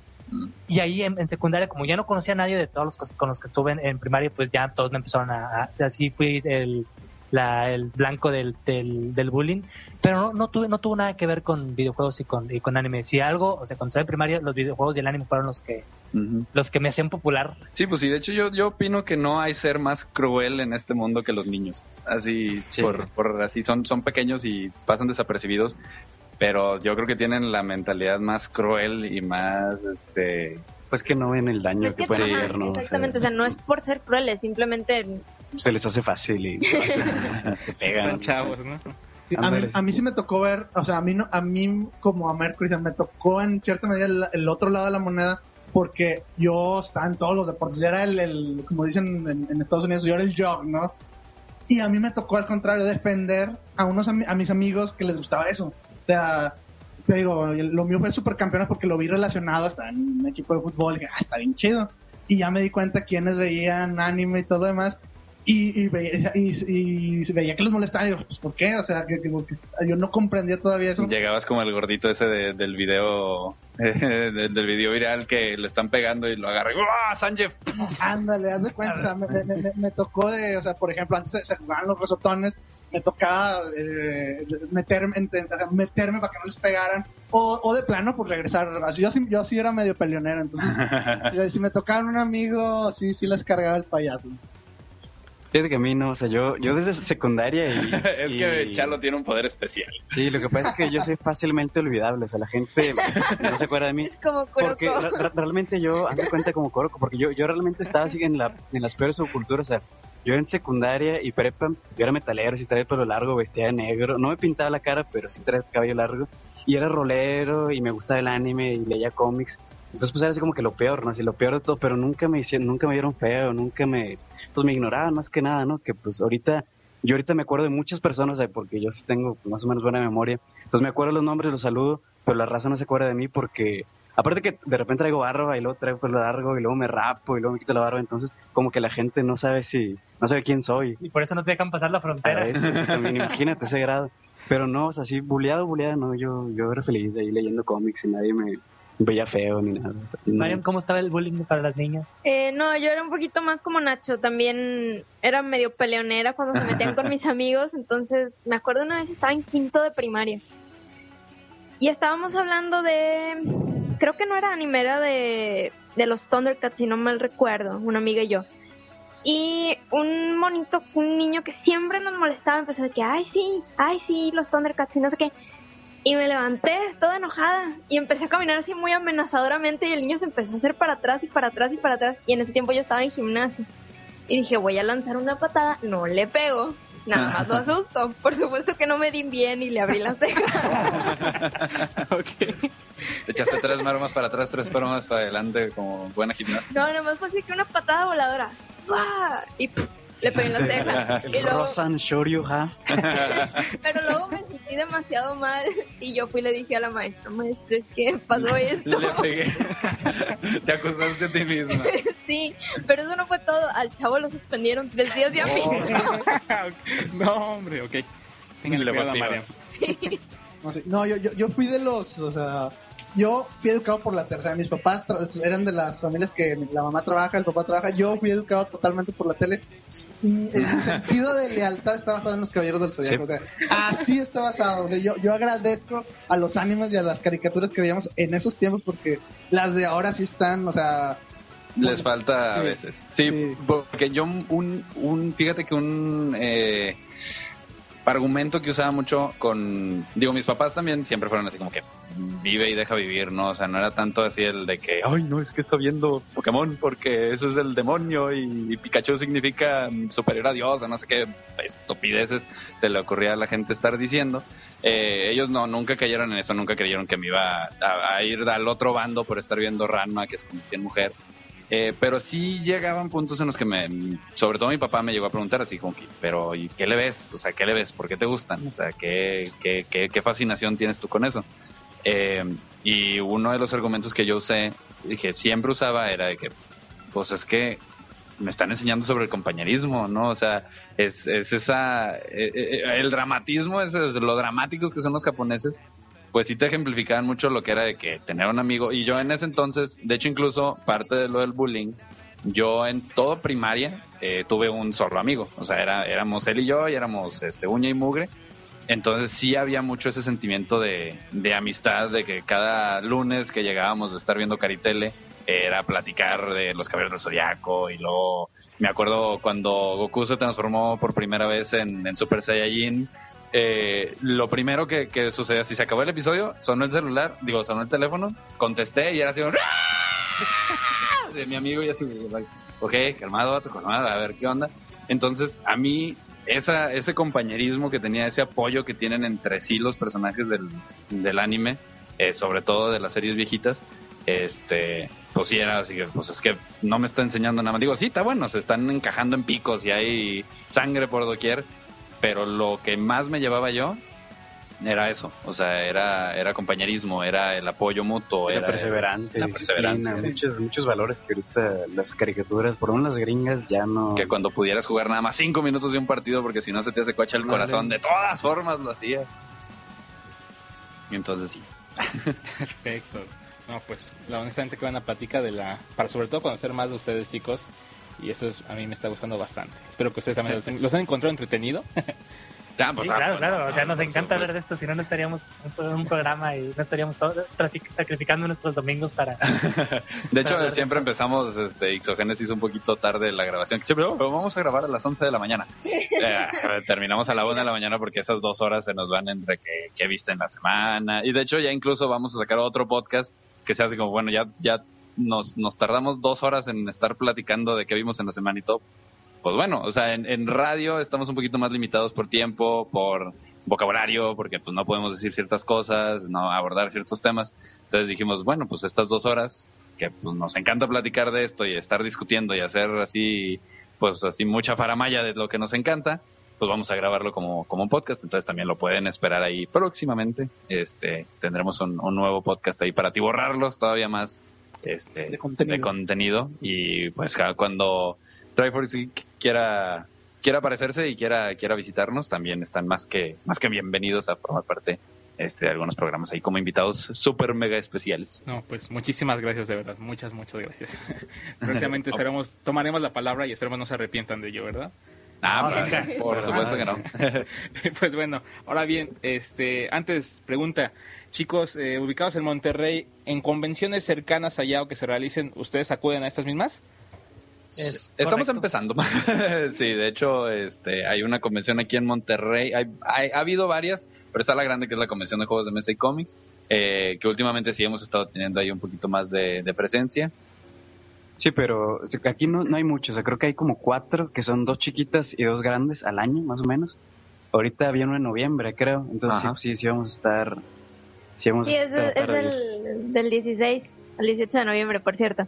S6: Y ahí en, secundaria, como ya no conocía a nadie de todos los con los que estuve en, primaria, pues ya todos me empezaron a- así fui el, la, el blanco del, del, del bullying. Pero no, no, tuve, no tuvo nada que ver con videojuegos y con, y con anime. Si algo, o sea, cuando estaba en primaria, los videojuegos y el anime fueron los que, los que me hacían popular.
S3: Sí, pues sí, de hecho yo, yo opino que no hay ser más cruel en este mundo que los niños. Así,
S5: Sí.
S3: por, por así son, son pequeños y pasan desapercibidos, pero yo creo que tienen la mentalidad más cruel y más, este,
S5: Pues que no ven el daño
S4: Es
S5: que
S4: que,
S5: pueden hacer, ¿no? O sea,
S4: exactamente, o sea, no es por ser crueles, simplemente
S5: se les hace fácil y te pegan.
S2: Están chavos, ¿no?
S7: Sí, a, mí, a mí sí me tocó ver, o sea, a mí, no, a mí como a Mercury, me tocó en cierta medida el, el otro lado de la moneda porque yo estaba en todos los deportes, yo era el, el como dicen en, en Estados Unidos, yo era el jog, ¿no? Y a mí me tocó al contrario defender a unos a mis amigos que les gustaba eso. O sea, te digo, lo mío fue supercampeones porque lo vi relacionado hasta en un equipo de fútbol y dije, ah, está bien chido. Y ya me di cuenta quiénes veían anime y todo lo demás. Y, y, veía, y, y- veía que los molestaban y digo, pues ¿por qué? O sea, que, que- que yo no comprendía todavía eso.
S3: llegabas como el gordito ese de- del video, del, del video viral que le están pegando y lo agarra ¡ah, Sanjeev!
S7: Ándale, haz de cuenta, o sea, me, me- me- me tocó de, o sea, por ejemplo, antes se, jugaban los resotones, me tocaba eh, meterme, meterme para que no les pegaran, o, o de plano, pues regresar. Yo, sí- yo sí era medio peleonero, entonces, si- si me tocaban un amigo, sí, sí les cargaba el payaso.
S5: Fíjate que a mí no, o sea, yo, yo desde secundaria y...
S3: es que
S5: y-
S3: Chalo tiene un poder especial.
S5: Sí, lo que pasa es que yo soy fácilmente olvidable, o sea, la gente no se acuerda de mí.
S4: es como Kuroko.
S5: Porque re- re- realmente yo, de cuenta como Coroco, porque yo, yo realmente estaba así en, la, en las peores subculturas, o sea, yo en secundaria y prepa, yo era metalero, sí traía el pelo largo, vestía de negro, no me pintaba la cara, pero sí traía el cabello largo, y era rolero, y me gustaba el anime, y leía cómics, entonces pues era así como que lo peor, ¿no? Así lo peor de todo, pero nunca me hicieron, nunca me dieron feo, nunca me, pues me ignoraban más que nada, ¿no? Que pues ahorita, yo ahorita me acuerdo de muchas personas, eh, porque yo sí tengo más o menos buena memoria, entonces me acuerdo los nombres, los saludo, pero la raza no se acuerda de mí porque aparte que de repente traigo barba y luego traigo pelo largo y luego me rapo y luego me quito la barba, entonces como que la gente no sabe si, no sabe quién soy.
S6: Y por eso no te dejan pasar la
S5: A
S6: frontera.
S5: veces también imagínate ese grado. Pero no, o sea, así, buleado, buleado, no, yo, yo era feliz ahí leyendo cómics y nadie me veía feo ni nada.
S6: Mariam, ¿cómo estaba el bullying para las niñas?
S4: Eh, no, yo era un poquito más como Nacho, también era medio peleonera cuando se metían con mis amigos, entonces me acuerdo una vez estaba en quinto de primaria y estábamos hablando de, creo que no era anime, era de, de los Thundercats, si no mal recuerdo, una amiga y yo. Y un monito, un niño que siempre nos molestaba, empezó de que, ay sí, ay sí, los Thundercats y no sé qué. Y me levanté toda enojada y empecé a caminar así muy amenazadoramente y el niño se empezó a hacer para atrás y para atrás y para atrás. Y en ese tiempo yo estaba en gimnasia. Y dije, voy a lanzar una patada, no le pego, nada más lo asusto. Por supuesto que no me di bien y le abrí las cejas.
S2: ok.
S3: Te echaste tres marmas para atrás, tres marmas para adelante, como buena gimnasia.
S4: No, nada más fue así que una patada voladora. ¡Sua! Y ¡pum! Le pegué en las cejas. Y
S5: El
S4: luego,
S5: Rosan Shoryu, ¿ja?
S4: pero luego me sentí demasiado mal y yo fui y le dije a la maestra, maestra, es que pasó esto.
S3: Le pegué. Te acusaste a ti misma.
S4: Sí, pero eso no fue todo. Al chavo lo suspendieron tres días y a mí.
S2: no, hombre, ok. Tengan cuidado. Mario.
S7: Sé. No, yo, yo, yo fui de los, o sea, yo fui educado por la tercera. Mis papás eran de las familias que la mamá trabaja, el papá trabaja. Yo fui educado totalmente por la tele. El sentido de lealtad está basado en los caballeros del zodiaco.
S5: Sí.
S7: O sea, así está basado. O sea, yo, yo agradezco a los animes y a las caricaturas que veíamos en esos tiempos porque las de ahora sí están, o sea.
S3: Les falta a veces. Sí,
S7: Sí.
S3: porque yo un, un, fíjate que un, eh, argumento que usaba mucho con, digo, mis papás también siempre fueron así como que vive y deja vivir, ¿no? O sea, no era tanto así el de que, ay, no, es que está viendo Pokémon porque eso es el demonio y, Pikachu significa superior a Dios o no sé qué estupideces se le ocurría a la gente estar diciendo. Eh, ellos no, nunca cayeron en eso, nunca creyeron que me iba a, ir al otro bando por estar viendo Ranma, que se convirtió en mujer. Eh, pero sí llegaban puntos en los que me, sobre todo mi papá me llegó a preguntar así como que, pero ¿y qué le ves? O sea, ¿qué le ves? ¿Por qué te gustan? O sea, ¿qué, qué, qué, fascinación tienes tú con eso? Eh, y uno de los argumentos que yo usé, dije, siempre usaba era de que, pues es que me están enseñando sobre el compañerismo, ¿no? O sea, es, es esa, eh, el dramatismo, es, es, lo dramáticos que son los japoneses, pues sí te ejemplificaban mucho lo que era de que tener un amigo. Y yo en ese entonces, de hecho incluso parte de lo del bullying, yo en todo primaria eh, tuve un solo amigo. O sea, era, éramos él y yo y éramos este, uña y mugre. Entonces sí había mucho ese sentimiento de, de amistad, de que cada lunes que llegábamos de estar viendo Caritele, era platicar de los caballeros del Zodiaco y luego me acuerdo cuando Goku se transformó por primera vez en, en Super Saiyajin, eh, lo primero que, que sucedió, si se acabó el episodio, sonó el celular, digo, sonó el teléfono, contesté y era así de mi amigo y así, ok, calmado, calmado, a ver qué onda. Entonces, a mí, ese compañerismo que tenía, ese apoyo que tienen entre sí los personajes del, anime, eh, sobre todo de las series viejitas, este, pues sí era así pues es que no me está enseñando nada más. Digo, sí, está bueno, se están encajando en picos y hay sangre por doquier, pero lo que más me llevaba yo era eso, o sea, era, era compañerismo, era el apoyo mutuo, era
S5: perseverancia,
S3: la perseverancia.
S5: Muchos, muchos valores que ahorita las caricaturas, por uno las gringas ya no...
S3: Que cuando pudieras jugar nada más cinco minutos de un partido porque si no se te hace cocha el corazón, de todas formas lo hacías. Y entonces sí.
S2: Perfecto. No, pues la honestamente que van a platicar de la... Para sobre todo conocer más de ustedes chicos, y eso es, a mí me está gustando bastante. Espero que ustedes también los, han encontrado entretenido.
S6: Pues, sí, claro, claro. O sea, nos encanta ver de esto. Si no, no estaríamos en un programa y no estaríamos sacrificando nuestros domingos para.
S3: de hecho, siempre empezamos este, Ixogénesis un poquito tarde la grabación. Siempre, oh, pero vamos a grabar a las 11 de la mañana. Eh, terminamos a la 1 de la mañana porque esas dos horas se nos van entre que, que viste en la semana. Y de hecho, ya incluso vamos a sacar otro podcast que se hace como, bueno, ya, ya nos, nos tardamos dos horas en estar platicando de qué vimos en la semana y todo. Pues bueno, o sea, en, radio estamos un poquito más limitados por tiempo, por vocabulario, porque pues no podemos decir ciertas cosas, no abordar ciertos temas. Entonces dijimos, bueno, pues estas dos horas, que pues nos encanta platicar de esto y estar discutiendo y hacer así, pues así mucha faramaya de lo que nos encanta, pues vamos a grabarlo como, como un podcast, entonces también lo pueden esperar ahí próximamente. Este, tendremos un, un nuevo podcast ahí para borrarlos todavía más este, de, contenido. y pues cuando Triforce quiera quiera aparecerse y quiera quiera visitarnos también están más que más que bienvenidos a formar parte este, de algunos programas ahí como invitados súper mega especiales.
S2: No, pues muchísimas gracias de verdad, muchas, muchas gracias. Próximamente esperamos, tomaremos la palabra y esperemos no se arrepientan de ello, ¿verdad?
S3: Ah, por, supuesto que no.
S2: pues bueno, ahora bien, este, antes pregunta, chicos, eh, ubicados en Monterrey, en convenciones cercanas allá o que se realicen, ¿ustedes acuden a estas mismas?
S3: Estamos empezando. sí, de hecho, este, hay una convención aquí en Monterrey. Hay, ha habido varias, pero está la grande que es la convención de juegos de mesa y cómics, eh, que últimamente sí hemos estado teniendo ahí un poquito más de, de presencia.
S5: Sí, pero aquí no, no hay muchos. O sea, creo que hay como cuatro, que son dos chiquitas y dos grandes al año, más o menos. Ahorita había uno en noviembre, creo. Entonces sí, sí, vamos a estar...
S4: Sí, vamos es, del, del 16 al 18 de noviembre, por cierto.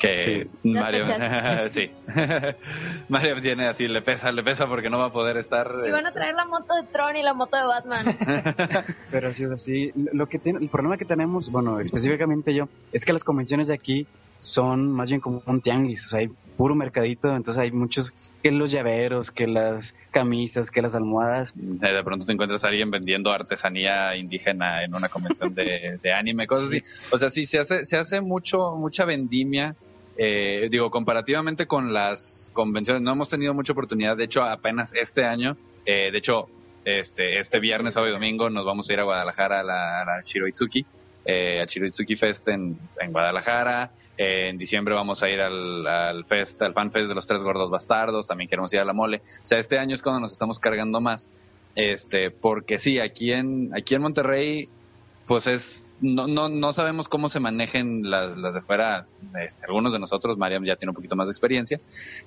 S3: Que Mario, sí. Mario tiene así, le pesa, le pesa porque no va a poder estar.
S4: Y van a este, traer la moto de Tron y la moto de Batman.
S5: Pero sí, así, lo que tiene, el problema que tenemos, bueno, específicamente yo, es que las convenciones de aquí son más bien como un tianguis, o sea, hay puro mercadito, entonces hay muchos, que los llaveros, que las camisas, que las almohadas.
S3: Eh, de pronto te encuentras a alguien vendiendo artesanía indígena en una convención de, anime, cosas así. O sea, sí, se hace, se hace mucho, mucha vendimia, eh, digo, comparativamente con las convenciones, no hemos tenido mucha oportunidad, de hecho, apenas este año, eh, de hecho, este, este viernes, sábado y domingo nos vamos a ir a Guadalajara a la, a la Shiroitsuki, eh, a Shiroitsuki Fest en Guadalajara, en diciembre vamos a ir al, fest, al fan fest de los tres gordos bastardos. También queremos ir a la mole. O sea, este año es cuando nos estamos cargando más. este, porque sí, aquí en, aquí en Monterrey, pues es, no, no, no sabemos cómo se manejen las, las de fuera, este, algunos de nosotros, Mariam ya tiene un poquito más de experiencia,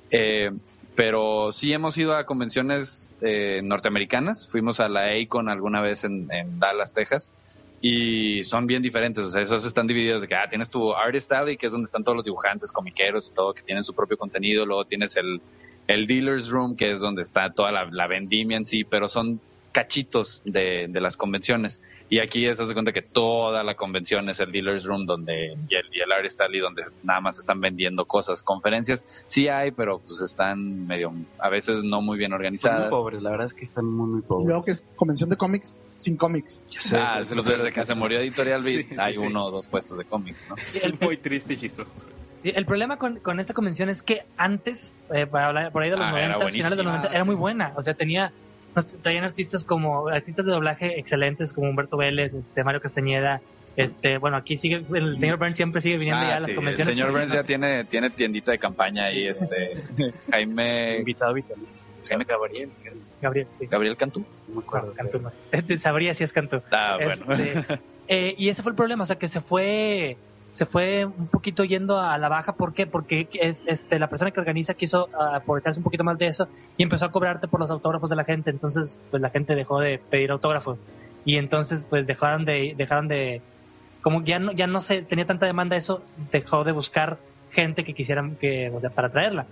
S3: eh, pero sí hemos ido a convenciones eh, norteamericanas, fuimos a la ACON alguna vez en Dallas, Texas, y son bien diferentes, o sea, esos están divididos de que, ah, tienes tu Artist Alley, que es donde están todos los dibujantes, comiqueros y todo, que tienen su propio contenido, luego tienes el, el Dealer's Room, que es donde está toda la, la vendimia en sí, pero son cachitos de, de las convenciones. Y aquí se hace cuenta que toda la convención es el Dealer's Room donde, y el, y el Artist Alley donde nada más están vendiendo cosas. Conferencias sí hay, pero pues están medio, a veces no muy bien
S5: Son muy
S3: organizadas.
S5: pobres, la verdad es que están muy, muy
S7: Y
S5: pobres.
S7: luego que es convención de cómics sin cómics.
S5: Ya sé,
S3: Ah,
S5: es lo
S3: desde que se murió Editorial Beat,
S2: Sí, sí,
S3: hay
S2: sí.
S3: uno o dos puestos de cómics, ¿no?
S2: Es muy triste y.
S6: Sí, El problema con, con esta convención es que antes, eh, para hablar- por ahí de los
S3: Ah, era
S6: 90, finales de los
S3: buenísima.
S6: 90, era muy buena. O sea, tenía, traían artistas como, artistas de doblaje excelentes como Humberto Vélez, este, Mario Castañeda, este, bueno, aquí sigue, el señor Burns siempre sigue viniendo ya
S3: Ah,
S6: a las
S3: sí, el
S6: convenciones.
S3: señor Burns ya tiene, tiene tiendita de campaña ahí, este, Jaime,
S5: Invitado vitalicio.
S3: Jaime Gabriel,
S6: Gabriel, sí.
S3: Gabriel Cantú.
S5: No me acuerdo.
S6: Cantú no. Sabría si es Cantú.
S3: Ah, bueno.
S6: Este, eh, y ese fue el problema, o sea, que se fue se fue un poquito yendo a la baja. ¿Por qué? Porque es, este, la persona que organiza quiso ah, aprovecharse un poquito más de eso y empezó a cobrarte por los autógrafos de la gente. Entonces, pues la gente dejó de pedir autógrafos. Y entonces, pues dejaron de, dejaron de, como ya no, ya no se tenía tanta demanda eso, dejó de buscar gente que quisieran que, o sea, para traerla.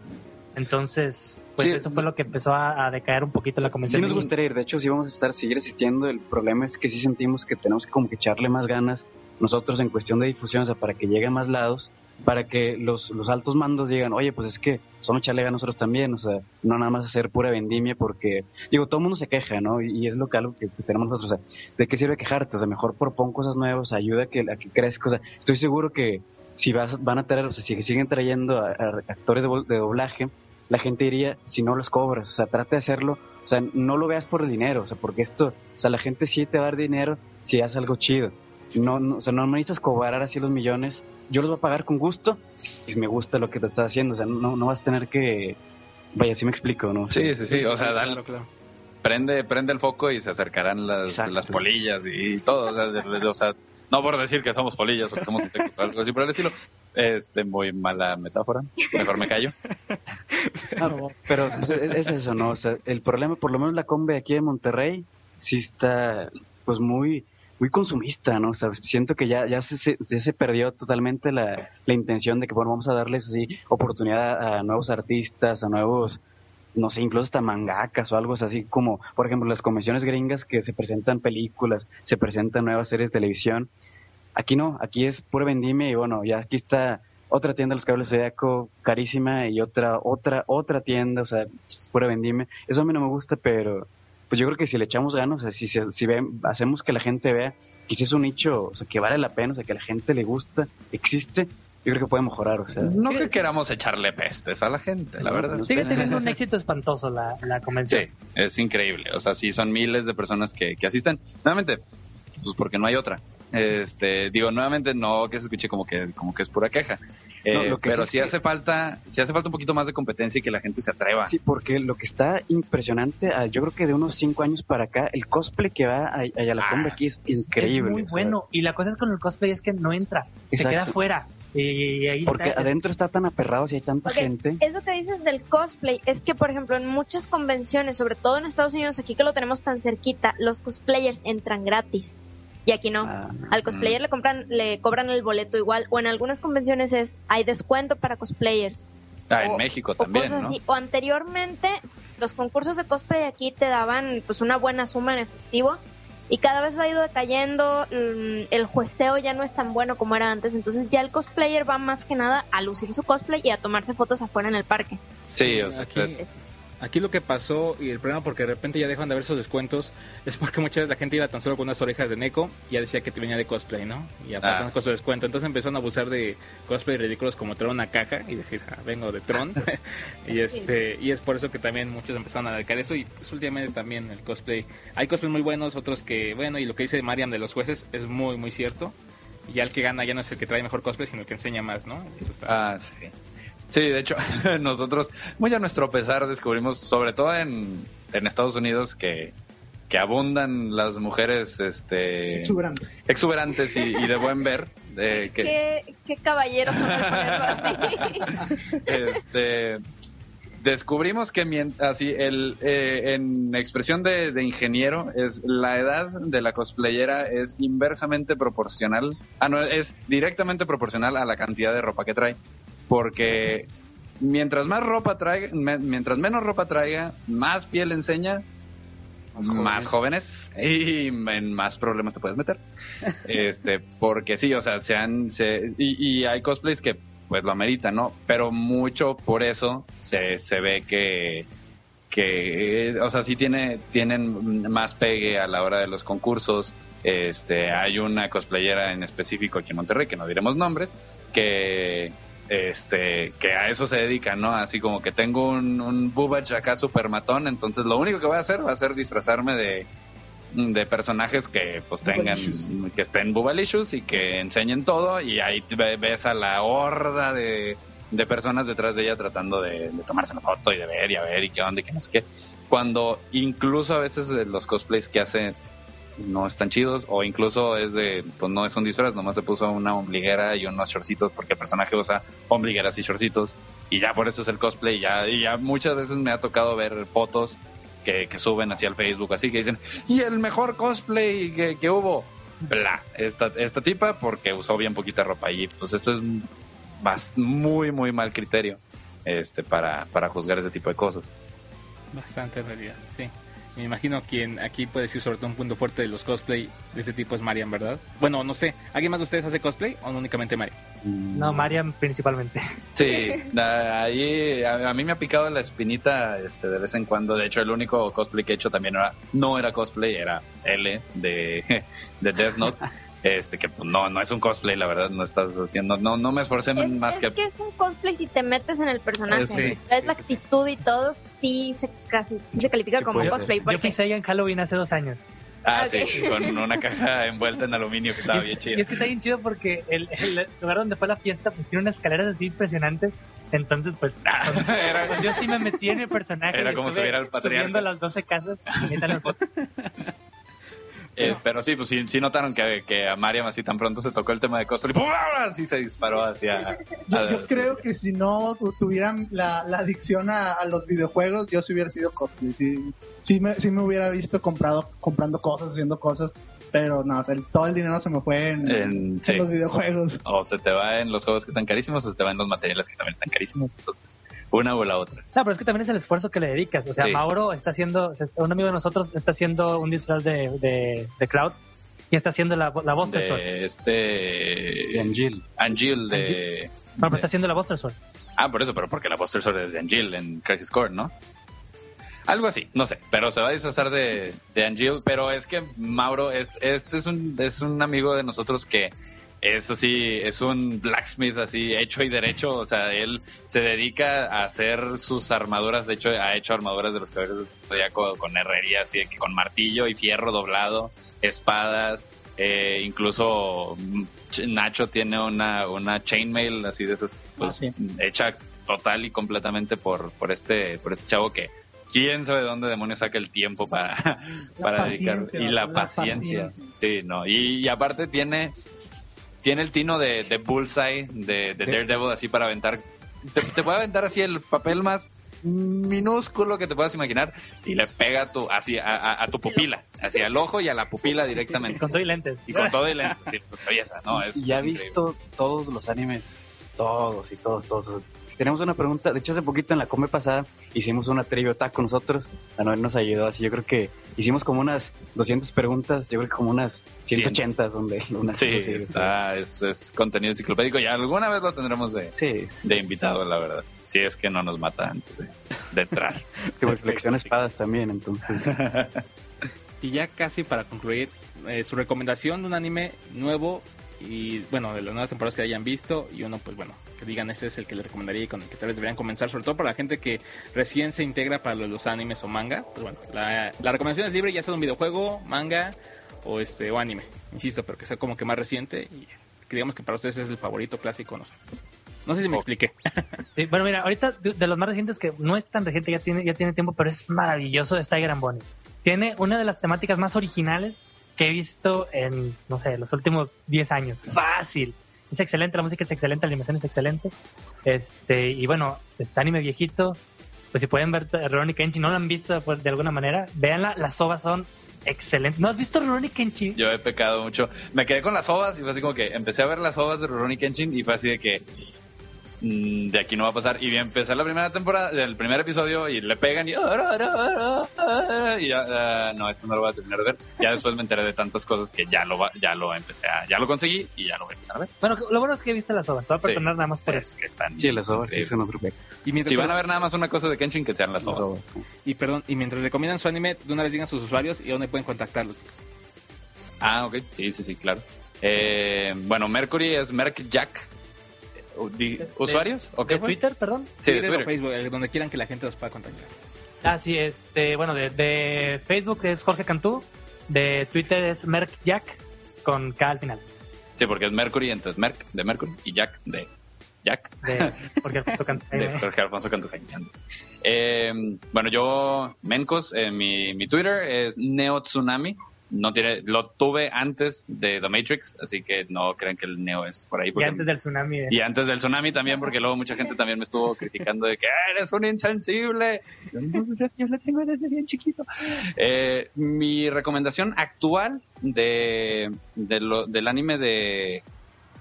S6: Entonces, pues
S3: Sí.
S6: eso fue lo que empezó a, a decaer un poquito la
S5: Sí
S6: convención.
S5: nos gustaría ir, de hecho sí vamos a estar, seguir asistiendo, el problema es que sí sentimos que tenemos que como que echarle más ganas nosotros en cuestión de difusión, o sea, para que llegue a más lados, para que los, los altos mandos digan, oye, pues es que somos echarle ganas nosotros también, o sea, no nada más hacer pura vendimia, porque, digo, todo el mundo se queja, ¿no? Y, y es lo que algo que, que tenemos nosotros, o sea, ¿de qué sirve quejarte? O sea, mejor propon cosas nuevas, ayuda a que, a que crezca, o sea, estoy seguro que si vas, van a traer, o sea, si siguen trayendo a, a actores de, doblaje, la gente diría, si no los cobras, o sea, trata de hacerlo, o sea, no lo veas por el dinero, o sea, porque esto, o sea, la gente sí te va a dar dinero si haces algo chido. No, no, o sea, no necesitas cobrar así los millones, yo los voy a pagar con gusto si me gusta lo que te estás haciendo, o sea, no, no vas a tener que, vaya, si me explico, ¿no?
S3: Sí, sí, sí, o sea,
S2: claro,
S3: dan-
S2: claro.
S3: prende, prende el foco y se acercarán las, las polillas y todo. O sea, de- de- o sea, no por decir que somos polillas o que somos insectos o algo así por el estilo. Este, muy mala metáfora. Mejor me callo.
S5: Pero es, es eso, ¿no? O sea, el problema, por lo menos la combe aquí de Monterrey, sí está, pues muy, muy consumista, ¿no? O sea, siento que ya, ya se, se, se perdió totalmente la, la intención de que, bueno, vamos a darles así oportunidad a nuevos artistas, a nuevos, no sé, incluso hasta mangakas o algo así como, por ejemplo, las convenciones gringas que se presentan películas, se presentan nuevas series de televisión. Aquí no, aquí es pura vendimia y bueno, ya aquí está otra tienda de los cables Zodiaco carísima y otra, otra, otra tienda, o sea, es pura vendimia. Eso a mí no me gusta, pero pues yo creo que si le echamos ganas, o sea, si, si hacemos que la gente vea que si es un nicho, o sea, que vale la pena, o sea, que a la gente le gusta, existe, yo creo que puede mejorar, o sea.
S3: No que queramos echarle pestes a la gente, la verdad.
S6: Sigue teniendo un éxito espantoso la, la convención.
S3: Sí, es increíble. O sea, sí, son miles de personas que, que asisten. Nuevamente, pues porque no hay otra. Este, digo, nuevamente no que se escuche como que, como que es pura queja. Eh,
S5: No, lo que
S3: pero
S5: sí es que-
S3: hace falta, sí hace falta un poquito más de competencia y que la gente se atreva.
S5: Sí, porque lo que está impresionante, ah, yo creo que de unos cinco años para acá, el cosplay que va a, a la
S3: Ah,
S5: aquí es,
S6: Es
S5: increíble.
S6: muy
S5: o sea,
S6: bueno. Y la cosa es con el cosplay es que no entra. Se queda fuera. Y, ahí
S5: Porque
S6: está.
S5: adentro está tan aperrado si hay tanta gente.
S4: Eso que dices del cosplay es que, por ejemplo, en muchas convenciones, sobre todo en Estados Unidos, aquí que lo tenemos tan cerquita, los cosplayers entran gratis. Y aquí no.
S5: Ah,
S4: Al cosplayer le compran, le cobran el boleto igual. O en algunas convenciones es hay descuento para cosplayers.
S3: Ah, en
S4: o-
S3: México
S4: o
S3: también,
S4: cosas
S3: ¿no?
S4: así. O anteriormente, los concursos de cosplay aquí te daban pues una buena suma en efectivo. Y cada vez ha ido decayendo, mm, el jueceo ya no es tan bueno como era antes, entonces ya el cosplayer va más que nada a lucir su cosplay y a tomarse fotos afuera en el parque.
S3: Sí, o sea,
S2: aquí, aquí lo que pasó y el problema porque de repente ya dejan de haber esos descuentos es porque muchas veces la gente iba tan solo con unas orejas de Neko y ya decía que te venía de cosplay, ¿no? Y ya
S3: Ah.
S2: pasaban con su descuento. Entonces empezaron a abusar de cosplay ridículos como traer una caja y decir, "Ah, vengo de Tron. y este y es por eso que también muchos empezaron a dedicar eso y pues últimamente también el cosplay. Hay cosplays muy buenos, otros que, bueno, y lo que dice Mariam de los jueces es muy, muy cierto. Y ya el que gana ya no es el que trae mejor cosplay, sino el que enseña más, ¿no? Eso está...
S3: Ah, sí. Sí, de hecho, nosotros, muy a nuestro pesar, descubrimos, sobre todo en, en Estados Unidos, que, que abundan las mujeres este
S7: Exuberantes.
S3: exuberantes y, y de buen ver. de que,
S4: ¿Qué, qué caballeros son así.
S3: este descubrimos que así el eh, en expresión de, de ingeniero es la edad de la cosplayera es inversamente proporcional ah no es directamente proporcional a la cantidad de ropa que trae porque mientras más ropa traiga mientras menos ropa traiga más piel enseña más jóvenes, y en más problemas te puedes meter. este, porque sí, o sea, se han, se, y, y hay cosplays que pues lo ameritan, ¿no? Pero mucho por eso se, se ve que, que, o sea, sí tiene, tienen más pegue a la hora de los concursos. Este, hay una cosplayera en específico aquí en Monterrey, que no diremos nombres, que este que a eso se dedica, ¿no? Así como que tengo un, un boobage acá super matón, entonces lo único que voy a hacer va a ser disfrazarme de, de personajes que pues tengan, que estén bubalicious y que enseñen todo y ahí ves a la horda de, de personas detrás de ella tratando de, de tomarse una foto y de ver y a ver y qué onda y qué no sé qué. Cuando incluso a veces los cosplays que hace no están chidos o incluso es de pues no es un disfraz nomás se puso una ombliguera y unos shortcitos porque el personaje usa ombligueras y shortcitos y ya por eso es el cosplay ya y ya muchas veces me ha tocado ver fotos que, que suben hacia el Facebook así que dicen y el mejor cosplay que, que hubo bla esta esta tipa porque usó bien poquita ropa y pues esto es más muy muy mal criterio este para para juzgar ese tipo de cosas
S2: Bastante realidad, sí. Me imagino quien aquí puede decir sobre todo un punto fuerte de los cosplay de este tipo es Marian, ¿verdad? Bueno, no sé, ¿alguien más de ustedes hace cosplay o no únicamente Marian?
S6: No, Mariam principalmente.
S3: Sí, ahí a, a mí me ha picado la espinita este de vez en cuando. De hecho, el único cosplay que he hecho también era, no era cosplay, era L de, de Death Note. Este que pues, no, no es un cosplay, la verdad, no estás haciendo, no, no me esforcé
S4: Es,
S3: más
S4: es
S3: que,
S4: que... es un cosplay si te metes en el personaje.
S3: Sí.
S4: Si traes la actitud y todo, sí se, casi, sí se califica
S3: Sí
S4: como cosplay.
S6: Yo
S4: Porque
S6: fui Seiya en Halloween hace dos años.
S3: ah, sí, con una caja envuelta en aluminio que estaba
S6: y,
S3: bien
S6: es, y es que está bien chido porque el, el lugar donde fue la fiesta pues tiene unas escaleras así impresionantes. Entonces, pues,
S3: Era-
S6: pues, yo sí me metí en el personaje.
S3: Era como subir al patriarca.
S6: Subiendo las 12 casas. y
S3: Eh, pero sí, pues sí, sí notaron que, que a Mariam así tan pronto se tocó el tema de cosplay, ¡pum! así se disparó hacia...
S7: Yo, creo que si no tu- tuvieran la, la adicción a, a los videojuegos, yo sí hubiera sido cosplay. Sí, sí, me, sí me hubiera visto comprado, comprando cosas, haciendo cosas, pero no, o sea, el- todo el dinero se me fue en,
S3: En-
S7: en
S3: sí.
S7: los videojuegos.
S3: O se te va en los juegos que están carísimos o se te va en los materiales que también están carísimos. Entonces, una o la otra.
S6: No, pero es que también es el esfuerzo que le dedicas. O sea,
S3: Sí.
S6: Mauro está haciendo, un amigo de nosotros está haciendo un disfraz de, de, de Cloud y está haciendo la, la Buster Sword.
S3: De este...
S5: Angel.
S3: Angel de...
S6: No, pero está haciendo la Buster Sword.
S3: Ah, por eso, pero porque la Buster Sword es de Angel en Crisis Core, ¿no? Algo así, no sé, pero se va a disfrazar de, de Angel, pero es que Mauro, es- este es un, es un amigo de nosotros que es así, es un blacksmith así, hecho y derecho, o sea, él se dedica a hacer sus armaduras, de hecho ha hecho armaduras de los caballeros de Zodíaco con herrería, así con martillo y fierro doblado, espadas, eh, incluso mm, Ch- Nacho tiene una, una chainmail así de esas, pues,
S7: Ah, sí.
S3: hecha total y completamente por, por este, por este chavo que quién sabe de dónde demonios saca el tiempo para, para dedicar y la,
S7: la
S3: paciencia.
S7: paciencia.
S3: Sí, no, y, y aparte tiene tiene el tino de, de Bullseye, de, de Daredevil, así para aventar. Te, te puede aventar así el papel más minúsculo que te puedas imaginar y le pega a tu, así, a, a- a tu pupila, hacia el ojo y a la pupila directamente.
S6: Con todo y lentes.
S3: Y con todo el lente, sí, pues, belleza, ¿no? Es,
S5: Y ya he visto todos los animes, todos y todos, todos. Tenemos una pregunta, de hecho hace poquito en la come pasada hicimos una trivia con nosotros, a Noel nos ayudó así, yo creo que hicimos como unas 200 preguntas, yo creo que como unas 180 donde unas
S3: Sí,
S5: cosas así,
S3: está, es, es contenido enciclopédico y alguna vez lo tendremos de,
S5: Sí, sí.
S3: de invitado, la verdad. Si es que no nos mata antes de, de entrar.
S5: Que reflexión espadas también, entonces.
S2: Y ya casi para concluir, eh, su recomendación de un anime nuevo y bueno, de las nuevas temporadas que hayan visto y uno pues bueno, que digan ese es el que le recomendaría y con el que tal vez deberían comenzar, sobre todo para la gente que recién se integra para los animes o manga, pues bueno, la, la recomendación es libre ya sea de un videojuego, manga o este o anime, insisto, pero que sea como que más reciente y que digamos que para ustedes es el favorito clásico, no sé. No sé si me expliqué.
S6: Sí, bueno, mira, ahorita de, de los más recientes que no es tan reciente, ya tiene, ya tiene tiempo, pero es maravilloso, es Tiger and Bonnie. tiene una de las temáticas más originales que he visto en, no sé, los últimos 10 años. Fácil. Es excelente, la música es excelente, la animación es excelente. Este, y bueno, es anime viejito. Pues si pueden ver Rurouni Kenshin, no lo han visto pues, de alguna manera, véanla, las ovas son excelentes. ¿No has visto Rurouni Kenshin?
S3: Yo he pecado mucho. Me quedé con las ovas y fue así como que empecé a ver las ovas de Rurouni Kenshin y fue así de que de aquí no va a pasar. Y empecé la primera temporada, el primer episodio y le pegan y, y ya, ah, no, esto no lo voy a terminar de ver. Ya después me enteré de tantas cosas que ya lo, va- ya lo empecé a, ya lo conseguí y ya lo voy a empezar a ver.
S6: Bueno, lo bueno es que viste las ovas, te voy a
S3: Sí.
S6: perdonar nada más por
S3: Es
S6: eso.
S3: que están.
S5: Sí, las ovas sí son otro.
S2: Y mientras,
S3: Si van a ver nada más una cosa de Kenshin, que sean las
S5: Las sí.
S2: y perdón, y mientras recomiendan su anime, de una vez digan sus usuarios y dónde pueden contactarlos, chicos.
S3: Ah, ok. Sí, sí, sí, claro. Eh, bueno, Mercury es Merc Jack. ¿Usuarios? ¿O qué
S6: ¿De
S3: fue?
S6: Twitter, perdón?
S3: Sí, de
S2: Twitter o. Facebook, donde quieran que la gente los pueda contactar.
S6: Ah, sí, este, bueno, de, de Facebook es Jorge Cantú, de Twitter es Merck Jack con K al final.
S3: Sí, porque es Mercury, entonces Merc de Mercury y Jack de Jack.
S6: De Jorge Alfonso Cantú.
S3: de Jorge Alfonso Cantujañán. Eh, bueno, yo, Mencos, eh, mi, mi Twitter es Neo Tsunami. No tiene, lo tuve antes de The Matrix, así que no crean que el Neo es por ahí.
S6: Y antes del tsunami. de-
S3: y antes del tsunami también, porque luego mucha gente también me estuvo criticando de que "Ah, eres un insensible. Yo, no, yo- yo lo tengo desde bien chiquito. Eh, mi recomendación actual de, de lo- del anime de,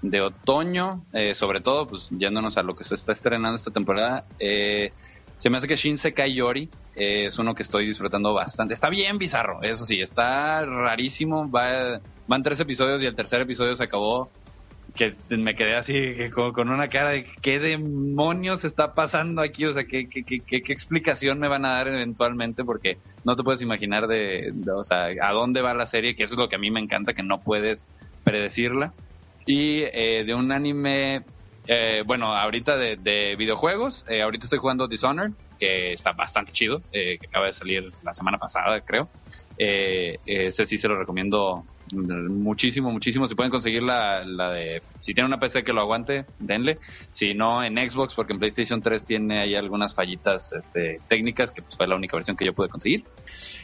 S3: de otoño, eh, sobre todo, pues yéndonos a lo que se está estrenando esta temporada, eh, se me hace que Shinsekai Yori es uno que estoy disfrutando bastante. Está bien bizarro, eso sí, está rarísimo. Va, van tres episodios y el tercer episodio se acabó que me quedé así con, con una cara de qué demonios está pasando aquí, o sea, ¿qué, qué, qué, qué- explicación me van a dar eventualmente, porque no te puedes imaginar de, de, o sea, a dónde va la serie, que eso es lo que a mí me encanta, que no puedes predecirla. Y eh, de un anime, eh, bueno, ahorita de, de videojuegos, eh, ahorita estoy jugando Dishonored, que está bastante chido, eh, que acaba de salir la semana pasada, creo. Eh, ese sí se lo recomiendo muchísimo, muchísimo. Si pueden conseguir la, la de. Si tienen una PC que lo aguante, denle. Si no, en Xbox, porque en PlayStation 3 tiene ahí algunas fallitas este, técnicas, que pues fue la única versión que yo pude conseguir.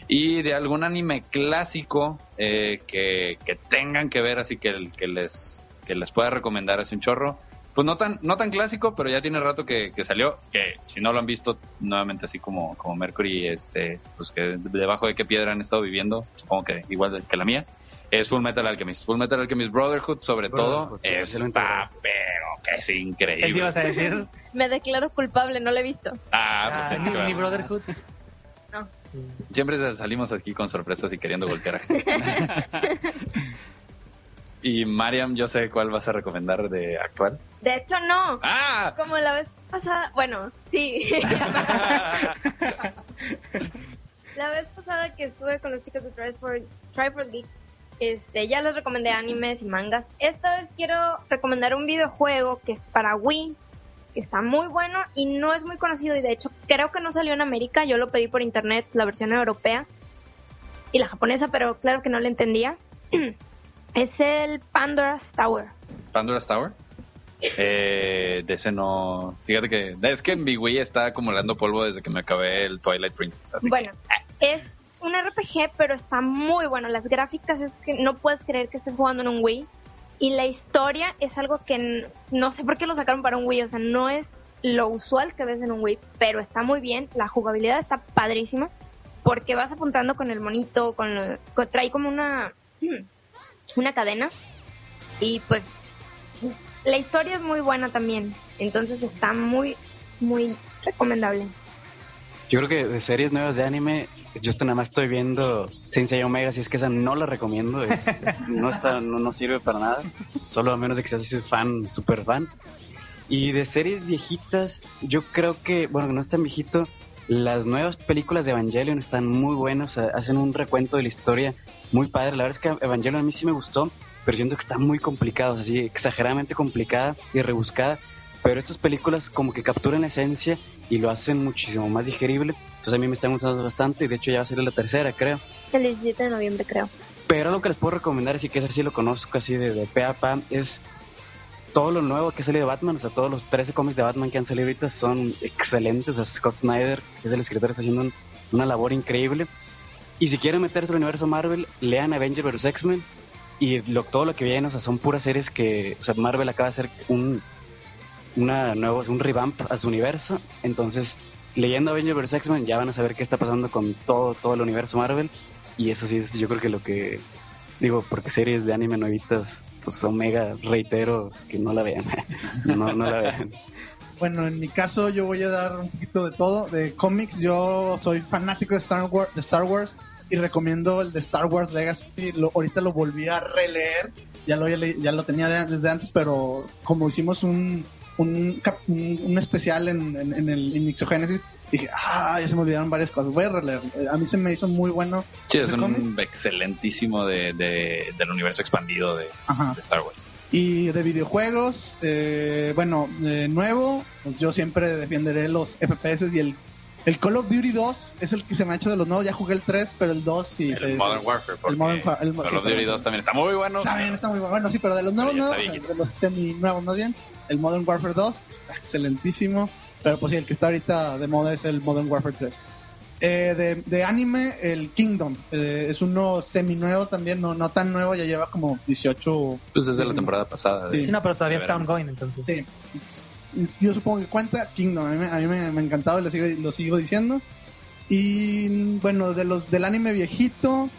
S3: Y de algún anime clásico eh, que, que tengan que ver, así que, les, que les pueda recomendar hace un chorro. Pues no tan, no tan clásico, pero ya tiene rato que, que salió, que si no lo han visto, nuevamente así como, como Mercury, este, pues que debajo de qué piedra han estado viviendo, supongo que igual que la mía, es Full Metal Alchemist. Full Metal Alchemist Brotherhood, sobre
S5: Brotherhood,
S3: todo,
S5: sí, especialmente
S3: está, pero que es
S6: ¿Qué sí
S3: increíble.
S6: ibas a decir?
S4: Me declaro culpable, no lo he visto.
S3: Ah, pues
S6: Ah, ni, ni Brotherhood.
S4: No.
S3: Siempre salimos aquí con sorpresas y queriendo golpear a gente. y Mariam, yo sé cuál vas a recomendar de actual.
S4: De hecho, no.
S3: ¡Ah!
S4: Como la vez pasada, bueno, sí. la vez pasada que estuve con los chicos de Triforce, Triforce Geek, este, ya les recomendé animes y mangas. Esta vez quiero recomendar un videojuego que es para Wii, que está muy bueno y no es muy conocido y de hecho creo que no salió en América, yo lo pedí por internet, la versión europea y la japonesa, pero claro que no la entendía. es el Pandora's Tower.
S3: Pandora's Tower. Eh, de ese no. Fíjate que. Es que mi Wii está acumulando polvo desde que me acabé el Twilight Princess. Así
S4: Bueno, es un RPG, pero está muy bueno. Las gráficas es que no puedes creer que estés jugando en un Wii. Y la historia es algo que no sé por qué lo sacaron para un Wii. O sea, no es lo usual que ves en un Wii, pero está muy bien. La jugabilidad está padrísima. Porque vas apuntando con el monito, con, lo- con- trae como una, una cadena. Y pues la historia es muy buena también. Entonces está muy, muy recomendable.
S5: Yo creo que de series nuevas de anime, yo nada más estoy viendo Sensei Omega, si es que esa no la recomiendo, es- no, está, no, no sirve para nada, solo a menos de que seas fan, super fan. Y de series viejitas, yo creo que, bueno, que no es tan viejito, las nuevas películas de Evangelion están muy buenas, o sea, hacen un recuento de la historia muy padre. La verdad es que Evangelion a mí sí me gustó, pero siento que está muy complicado, o sea, así exageradamente complicada y rebuscada. Pero estas películas como que capturan la esencia y lo hacen muchísimo más digerible. Entonces a mí me están gustando bastante y de hecho ya va a ser la tercera, creo.
S4: El 17 de noviembre, creo.
S5: Pero lo que les puedo recomendar, así que es así lo conozco así de, de pe a pa, es todo lo nuevo que ha salido de Batman. O sea, todos los 13 cómics de Batman que han salido ahorita son excelentes. O sea, Scott Snyder, que es el escritor, está haciendo un- una labor increíble. Y si quieren meterse al universo Marvel, lean Avengers vs. X-Men. Y lo, todo lo que viene, son puras series que, o sea, Marvel acaba de hacer un, una nuevo, un revamp a su universo. Entonces, leyendo Avengers vs. X-Men ya van a saber qué está pasando con todo, todo el universo Marvel. Y eso sí es, yo creo que lo que digo, porque series de anime nuevitas, pues Omega, reitero, que no la vean. no, no la vean.
S7: Bueno, en mi caso yo voy a dar un poquito de todo. De cómics, yo soy fanático de Star Wars y recomiendo el de Star Wars Legacy. Lo, ahorita lo volví a releer. Ya lo, ya lo tenía desde antes, pero como hicimos un, un, un, especial en, en, el en dije, ah, ya se me olvidaron varias cosas, voy a releer. A mí se me hizo muy bueno.
S3: Sí, es un excelentísimo de, del universo expandido de, de Star Wars.
S7: Y de videojuegos, eh, bueno, de nuevo, pues yo siempre defenderé los FPS y el, el Call of Duty 2 es el que se me ha hecho de los nuevos. Ya jugué el 3, pero el 2 sí.
S3: El Modern Warfare, el, Modern, el Call of Duty 2 también está muy bueno.
S7: También está muy bueno, sí, pero de los nuevos, nuevos de los semi nuevos más bien, el Modern Warfare 2 está excelentísimo. Pero pues sí, el que está ahorita de moda es el Modern Warfare 3. Eh, de, de, anime, el Kingdom. Eh, es uno semi nuevo también, no, no tan nuevo, ya lleva como 18.
S3: Pues es de la temporada pasada.
S6: Sí, no, pero todavía está ongoing entonces.
S7: Sí. Yo supongo que cuenta Kingdom. A mí, a mí me, ha encantado y lo sigo, lo sigo diciendo. Y bueno, de los del anime viejito,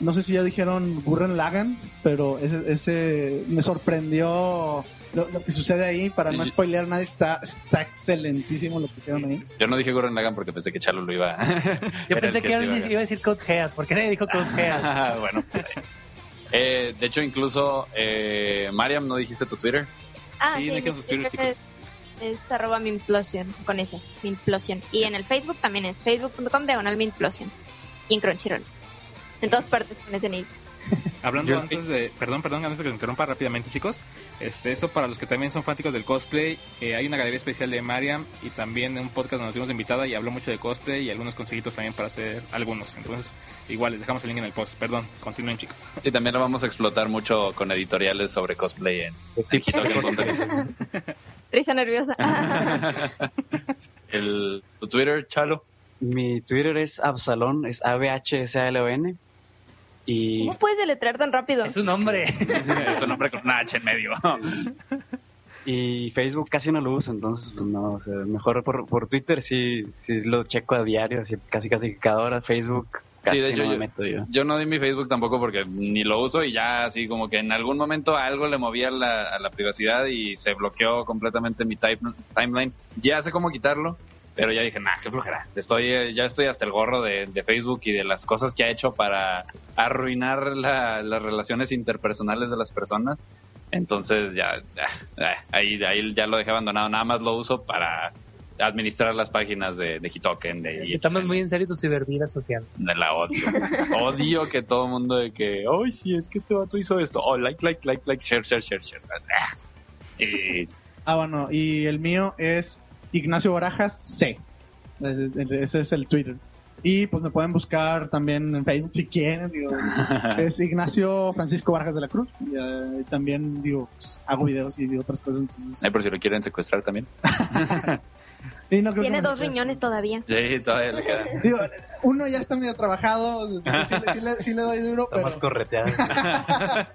S7: no sé si ya dijeron Gurren Lagan, pero ese, ese me sorprendió lo, que sucede ahí, para no spoilear nada, está, está excelentísimo lo que hicieron ahí.
S3: Yo no dije Gurren Lagan porque pensé que Chalo lo iba
S6: a... Yo pensé que, iba, a decir Code Geass, porque nadie dijo Code Geass.
S3: bueno, eh, de hecho, incluso, eh, Mariam, ¿no dijiste tu Twitter?
S4: Ah, sí, sí sus Twitter, chicos. Es, arroba Minplosion, con ese, Minplosion. Y en el Facebook también es facebook.com diagonal Minplosion. Y en Crunchyroll. En todas partes con ese nick.
S2: Hablando antes de, perdón, perdón, antes de que se interrumpa rápidamente, chicos. Este, eso para los que también son fanáticos del cosplay, eh, hay una galería especial de Mariam y también un podcast donde nos dimos invitada y habló mucho de cosplay y algunos consejitos también para hacer algunos. Entonces, igual les dejamos el link en el post. Perdón, continúen, chicos.
S3: Y también lo vamos a explotar mucho con editoriales sobre cosplay en,
S4: Risa nerviosa.
S3: el, ¿Tu Twitter, Chalo?
S5: Mi Twitter es Absalón, es A-B-H-S-A-L-O-N.
S4: ¿Cómo puedes deletrear tan rápido?
S6: Es un nombre.
S3: es un nombre con una H en medio.
S5: y Facebook casi no lo uso, entonces pues no, o sea, mejor por, por Twitter sí, sí lo checo a diario, así, casi casi cada hora, Facebook casi sí, de hecho, no me meto yo.
S3: Yo no di mi Facebook tampoco porque ni lo uso y ya así como que en algún momento algo le movía la, a la privacidad y se bloqueó completamente mi timeline. Ya sé cómo quitarlo, pero ya dije, nah, qué flojera. Estoy, ya estoy hasta el gorro de, Facebook y de las cosas que ha hecho para arruinar las relaciones interpersonales de las personas. Entonces ya, ahí, ahí ya lo dejé abandonado. Nada más lo uso para administrar las páginas de, de Hitoken. De
S6: Estamos muy en serio tu cibervida social.
S3: De la odio. odio que todo el mundo de que, ay, sí, es que este vato hizo esto. Oh, like, like, like, like, share, share, share, share.
S7: Y... Ah, bueno, y el mío es Ignacio Barajas C. Ese es el Twitter. Y pues me pueden buscar también en Facebook si quieren. es Ignacio Francisco Barajas de la Cruz. Y, también digo, pues, hago videos y digo otras cosas.
S3: Entonces... por si lo quieren secuestrar también.
S4: Tiene dos riñones todavía.
S3: Sí, todavía le queda.
S7: Digo, uno ya está medio trabajado. Sí, le, doy duro.
S5: Está más correteado.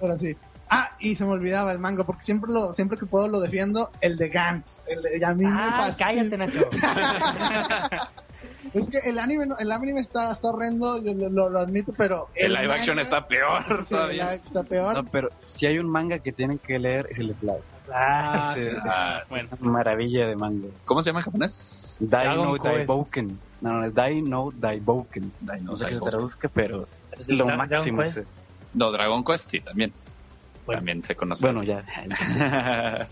S7: Pero sí. Ah, y se me olvidaba el manga, porque siempre lo, siempre que puedo lo defiendo, el de Gantz. El, a mí
S6: ah, cállate, Nacho.
S7: es que el anime, el anime está, está horrendo, yo lo, admito, pero...
S3: El, live action está peor todavía.
S7: está peor.
S5: No, pero si hay un manga que tienen que leer es el de Fly.
S7: Ah, sí,
S5: ah, bueno. Es maravilla de manga.
S3: ¿Cómo se llama en japonés?
S5: Dai no Daiboken. No, no, es Dai no Daiboken. no sé qué se traduzca, pero es lo máximo.
S3: No, Dragon Quest sí, también también se conoce.
S5: Bueno, ya.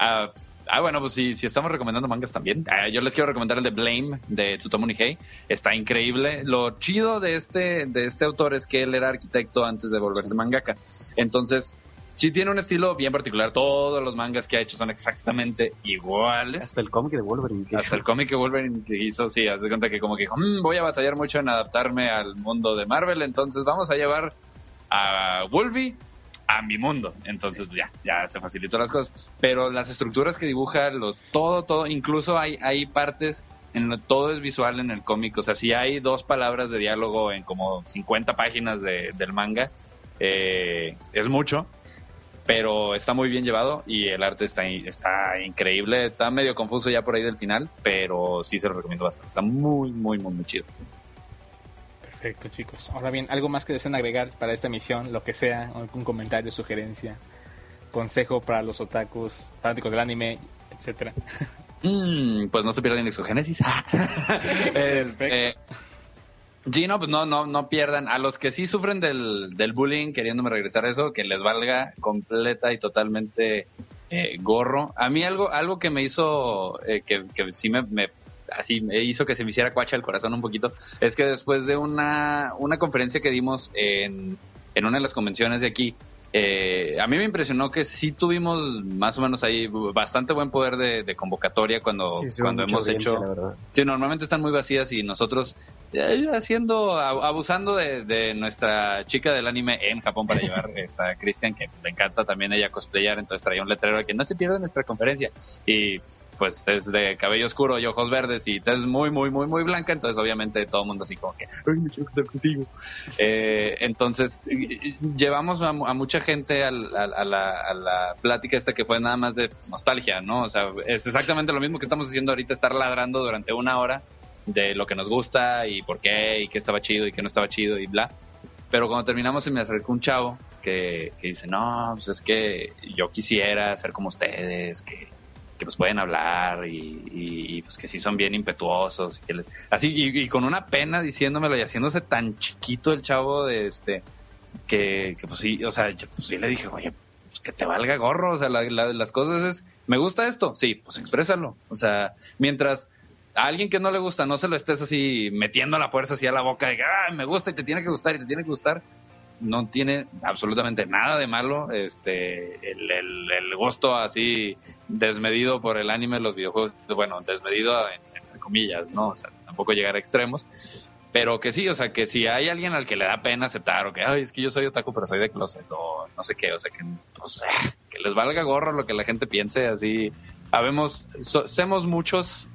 S3: Ah, ah, bueno, pues si, si estamos recomendando mangas también. Ah, yo les quiero recomendar el de Blame de Tsutomu Nihei. Está increíble. Lo chido de este, de este autor es que él era arquitecto antes de volverse mangaka. Entonces, sí tiene un estilo bien particular. Todos los mangas que ha hecho son exactamente iguales.
S5: Hasta el cómic de Wolverine.
S3: Hasta el cómic de Wolverine que hizo, sí, haz de cuenta que como que dijo, mm, voy a batallar mucho en adaptarme al mundo de Marvel, entonces vamos a llevar a Wolverine a mi mundo. Entonces ya, ya se facilitó las cosas. Pero las estructuras que dibuja, los, todo, todo, incluso hay, hay partes en todo es visual en el cómic. O sea, si hay dos palabras de diálogo en como 50 páginas de, del manga, eh, es mucho, pero está muy bien llevado y el arte está, está increíble. Está medio confuso ya por ahí del final, pero sí se lo recomiendo bastante. Está muy, muy, muy, muy chido.
S2: Perfecto, chicos. Ahora bien, ¿algo más que deseen agregar para esta emisión? Lo que sea, algún comentario, sugerencia, consejo para los otakus, fanáticos del anime, etcétera.
S3: Mm, pues no se pierdan exogénesis. este, sí, no, pues no, no, no pierdan. A los que sí sufren del, del bullying, queriéndome regresar a eso, que les valga completa y totalmente eh, gorro. A mí algo, algo que me hizo, eh, que, que sí me, me así me hizo que se me hiciera cuacha el corazón un poquito, es que después de una, una conferencia que dimos en, en una de las convenciones de aquí, eh, a mí me impresionó que sí tuvimos más o menos ahí bastante buen poder de, convocatoria cuando, cuando hemos hecho. Sí, normalmente están muy vacías y nosotros haciendo, abusando de, nuestra chica del anime en Japón para llevar esta Cristian, que le encanta también ella cosplayar, entonces traía un letrero de que no se pierda nuestra conferencia. Y pues es de cabello oscuro y ojos verdes y es muy, muy, muy, muy blanca, entonces obviamente todo el mundo así como que, ay, me quiero casar contigo. Eh, entonces, llevamos a, mucha gente a, la, plática esta que fue nada más de nostalgia, ¿no? O sea, es exactamente lo mismo que estamos haciendo ahorita, estar ladrando durante una hora de lo que nos gusta y por qué y qué estaba chido y qué no estaba chido y bla. Pero cuando terminamos se me acercó un chavo que, que dice, no, pues es que yo quisiera ser como ustedes, que que pues pueden hablar y, pues que sí son bien impetuosos. Y así, y, con una pena diciéndomelo y haciéndose tan chiquito el chavo de este, que, pues sí, o sea, yo pues sí le dije, oye, pues que te valga gorro, o sea, la, las cosas es, ¿me gusta esto? Sí, pues exprésalo. O sea, mientras a alguien que no le gusta no se lo estés así metiendo a la fuerza así a la boca de ah, me gusta y te tiene que gustar y te tiene que gustar, no tiene absolutamente nada de malo este el, el, gusto así desmedido por el anime los videojuegos bueno desmedido entre comillas no o sea tampoco llegar a extremos. Pero que sí o sea que si hay alguien al que le da pena aceptar o que ay es que yo soy otaku pero soy de closet o no sé qué o sea que pues, que les valga gorro lo que la gente piense así habemos somos muchos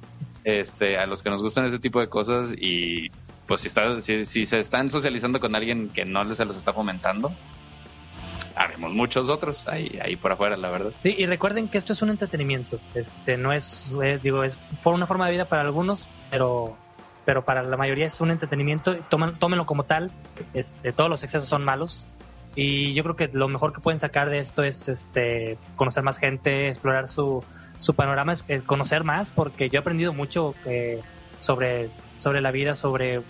S3: este a los que nos gustan ese tipo de cosas y pues si, está, si, se están socializando con alguien que no se los está fomentando, haremos muchos otros ahí, ahí por afuera, la verdad.
S6: Sí, y recuerden que esto es un entretenimiento, este no es, eh, digo, es por una forma de vida para algunos, pero pero para la mayoría es un entretenimiento, toman, tómenlo como tal, este, todos los excesos son malos, y yo creo que lo mejor que pueden sacar de esto es este conocer más gente, explorar su, su panorama, es, conocer más, porque yo he aprendido mucho eh, sobre sobre la vida, sobre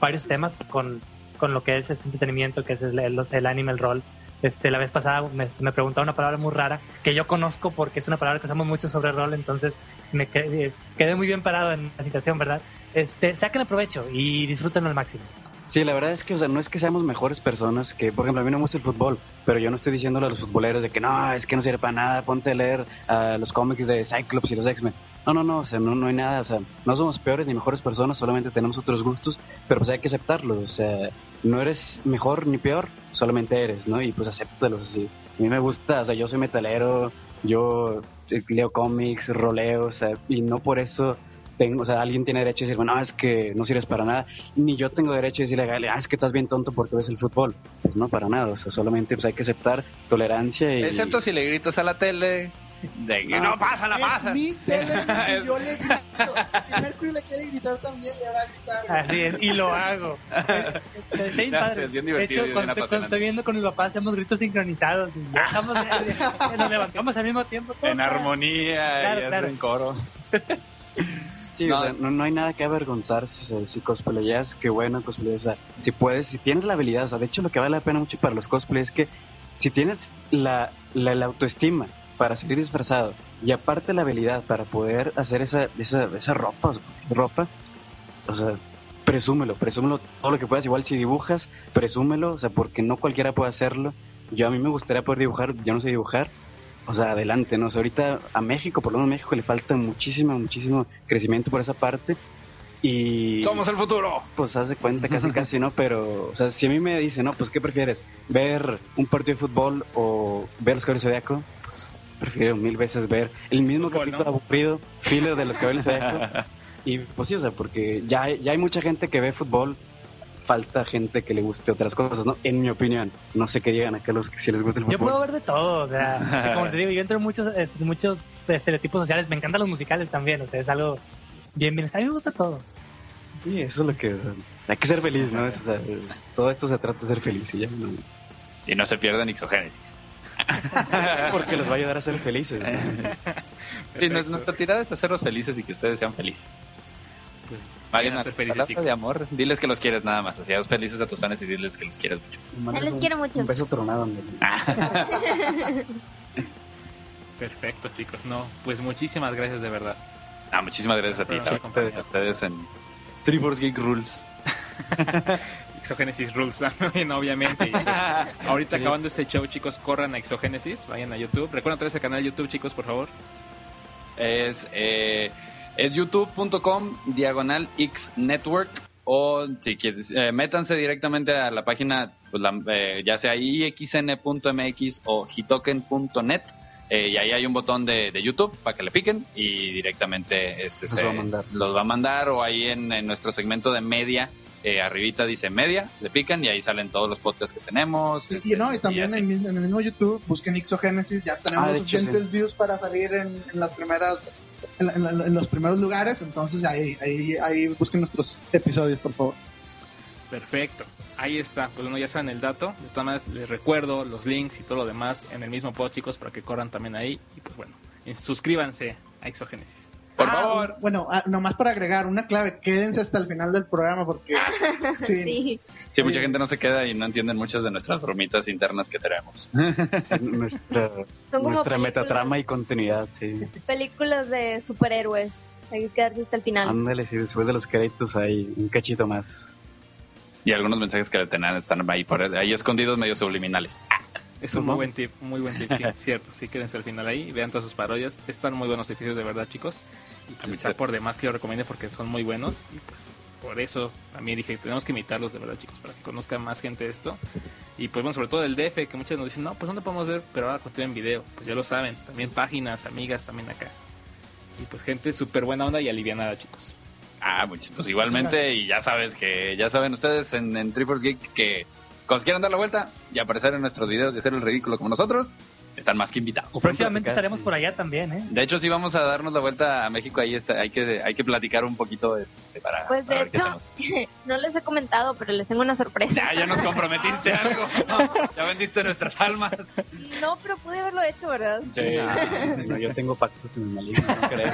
S6: varios temas con, con lo que es este entretenimiento, que es el, el, anime, el rol. Este, la vez pasada me, me preguntaba una palabra muy rara que yo conozco porque es una palabra que usamos mucho sobre rol, entonces me quedé, quedé muy bien parado en la situación, ¿verdad? Este, saquen el provecho y disfrútenlo al máximo.
S5: Sí, la verdad es que, o sea, no es que seamos mejores personas, que, por ejemplo, a mí no me gusta el fútbol, pero yo no estoy diciéndole a los futboleros de que no, es que no sirve para nada, ponte a leer uh, los cómics de Cyclops y los X-Men. No, no, no, o sea, no, no hay nada, o sea, no somos peores ni mejores personas, solamente tenemos otros gustos, pero pues hay que aceptarlos, o sea, no eres mejor ni peor, solamente eres, ¿no? Y pues acéptalos así. A mí me gusta, o sea, yo soy metalero, yo leo cómics, roleo, o sea, y no por eso tengo, o sea, alguien tiene derecho a decir, bueno, es que no sirves para nada, ni yo tengo derecho a decirle, ah, es que estás bien tonto porque ves el fútbol. Pues no, para nada, o sea, solamente pues hay que aceptar tolerancia y...
S3: Excepto si le gritas a la tele, de que no, pasa, la pasa.
S7: Es mi tele y yo le grito. Si Mercury le quiere gritar también, le va a gritar.
S6: Así es, y lo hago. Padre. de hecho, cuando, cuando, estoy viendo con mi papá, hacemos gritos sincronizados. Y dejamos, nos levantamos al mismo tiempo.
S3: En armonía claro, y claro. en coro.
S5: Sí, no. O sea, no, hay nada que avergonzarse, o sea, si cosplayas, qué bueno cosplayas, o sea, si puedes, si tienes la habilidad, o sea, de hecho lo que vale la pena mucho para los cosplays es que si tienes la, la, autoestima para seguir disfrazado y aparte la habilidad para poder hacer esa, esa, esa ropa, ropa, o sea, presúmelo, presúmelo todo lo que puedas, igual si dibujas, presúmelo, o sea, porque no cualquiera puede hacerlo. Yo a mí me gustaría poder dibujar, yo no sé dibujar, o sea, adelante, ¿no? O sea, ahorita a México, por lo menos a México le falta muchísimo, muchísimo crecimiento por esa parte. Y...
S3: ¡Somos el futuro!
S5: Pues hace cuenta casi casi, ¿no? Pero, o sea, si a mí me dicen, no, pues ¿qué prefieres? ¿Ver un partido de fútbol o ver los caballos zodiaco? Pues prefiero mil veces ver el mismo capítulo aburrido, filo de los caballos zodiaco. Y pues sí, o sea, porque ya, ya hay mucha gente que ve fútbol, falta gente que le guste otras cosas, ¿no? En mi opinión. No sé qué llegan acá los que si les gusta el fútbol.
S6: Yo puedo ver de todo, o sea, como te digo, yo entro en muchos, eh, muchos estereotipos sociales, me encantan los musicales también, o sea, es algo bien, bien, a mí me gusta todo.
S5: Sí, eso es lo que, o sea, hay que ser feliz, ¿no? Es, o sea, todo esto se trata de ser feliz y ya, ¿no?
S3: Y no se pierdan Ixogénesis.
S5: Porque los va a ayudar a ser felices. ¿no?
S3: Sí, nues- nuestra tirada es hacerlos felices y que ustedes sean felices.
S2: Pues
S3: Vayan a
S2: ser felices, chicos.
S3: de amor, diles que los quieres nada más. Así felices a tus fans y diles que los quieres mucho.
S4: Les
S5: un-
S4: quiero mucho.
S5: Un beso tronado.
S2: Perfecto, chicos. No, pues muchísimas gracias de verdad.
S3: Ah, muchísimas gracias a ti. A ustedes en Triforce Geek Rules.
S2: Exogenesis Rules también, obviamente. Y, pues, ahorita acabando este show, chicos, corran a Exogenesis, vayan a YouTube. Recuerden traer ese canal de YouTube, chicos, por favor.
S3: Es, eh, es youtube.com diagonal X Network. O si quieres, eh, métanse directamente a la página, pues, la- eh, ya sea ixn.mx o hitoken.net. eh, y ahí hay un botón de, de YouTube para que le piquen y directamente este,
S5: Los
S3: se-
S5: va a mandar.
S3: los va a mandar. O ahí en, en nuestro segmento de media, eh, arribita dice media, le pican y ahí salen todos los podcasts que tenemos.
S7: Sí,
S3: este,
S7: y, no, y también
S3: así.
S7: en, en el mismo YouTube busquen Ixogénesis, ya tenemos
S5: Ah, de hecho,
S7: suficientes
S5: sí.
S7: views para salir en, en las primeras en, en en los primeros lugares, entonces ahí, ahí, ahí busquen nuestros episodios, por favor.
S2: Perfecto. Ahí está. Pues bueno, ya saben el dato. De todas maneras, les recuerdo los links y todo lo demás en el mismo post, chicos, para que corran también ahí. Y pues bueno, suscríbanse a Exogenesis.
S3: Por
S7: Ah,
S3: favor.
S7: Bueno, ah, nomás para agregar una clave, quédense hasta el final del programa porque sí,
S4: Sí.
S3: Sí, mucha gente no se queda y no entienden muchas de nuestras bromitas internas que tenemos.
S5: Sí, nuestra
S4: Son como
S5: nuestra metatrama y continuidad, sí.
S4: Películas de superhéroes. Hay que quedarse hasta el final.
S5: Ándale, sí, después de los créditos hay un cachito más.
S3: Y algunos mensajes que le tenían están ahí, por ahí escondidos, medio subliminales.
S2: Es un muy buen tip, muy buen tip, sí, cierto. Sí, quédense al final ahí, vean todas sus parodias. Están muy buenos episodios de verdad, chicos. Y pues está por demás que lo recomiende porque son muy buenos. Y pues por eso también dije, tenemos que imitarlos de verdad, chicos, para que conozcan más gente esto. Y pues bueno, sobre todo el DF, que muchos nos dicen, no, pues ¿dónde podemos ver? Pero ahora contenido en video. Pues ya lo saben, también páginas, amigas también acá. Y pues gente súper buena onda y alivianada, chicos.
S3: Ah, muchos, pues igualmente, y ya sabes que, ya saben ustedes en, en Triforce Geek que cuando quieran dar la vuelta y aparecer en nuestros videos y hacer el ridículo como nosotros, están más que invitados.
S6: Próximamente
S5: platicar,
S6: estaremos
S5: sí.
S6: por allá también, ¿eh?
S3: De hecho, si vamos a darnos la vuelta a México, ahí está, hay que, hay que platicar un poquito este, para,
S4: Pues
S3: para
S4: de hecho, no les he comentado, pero les tengo una sorpresa.
S3: Ya, ya nos comprometiste algo. Ya vendiste nuestras almas.
S4: No, pero pude haberlo hecho, ¿verdad?
S3: Sí.
S5: Ah, no, yo tengo pactos con el maligno, no creo.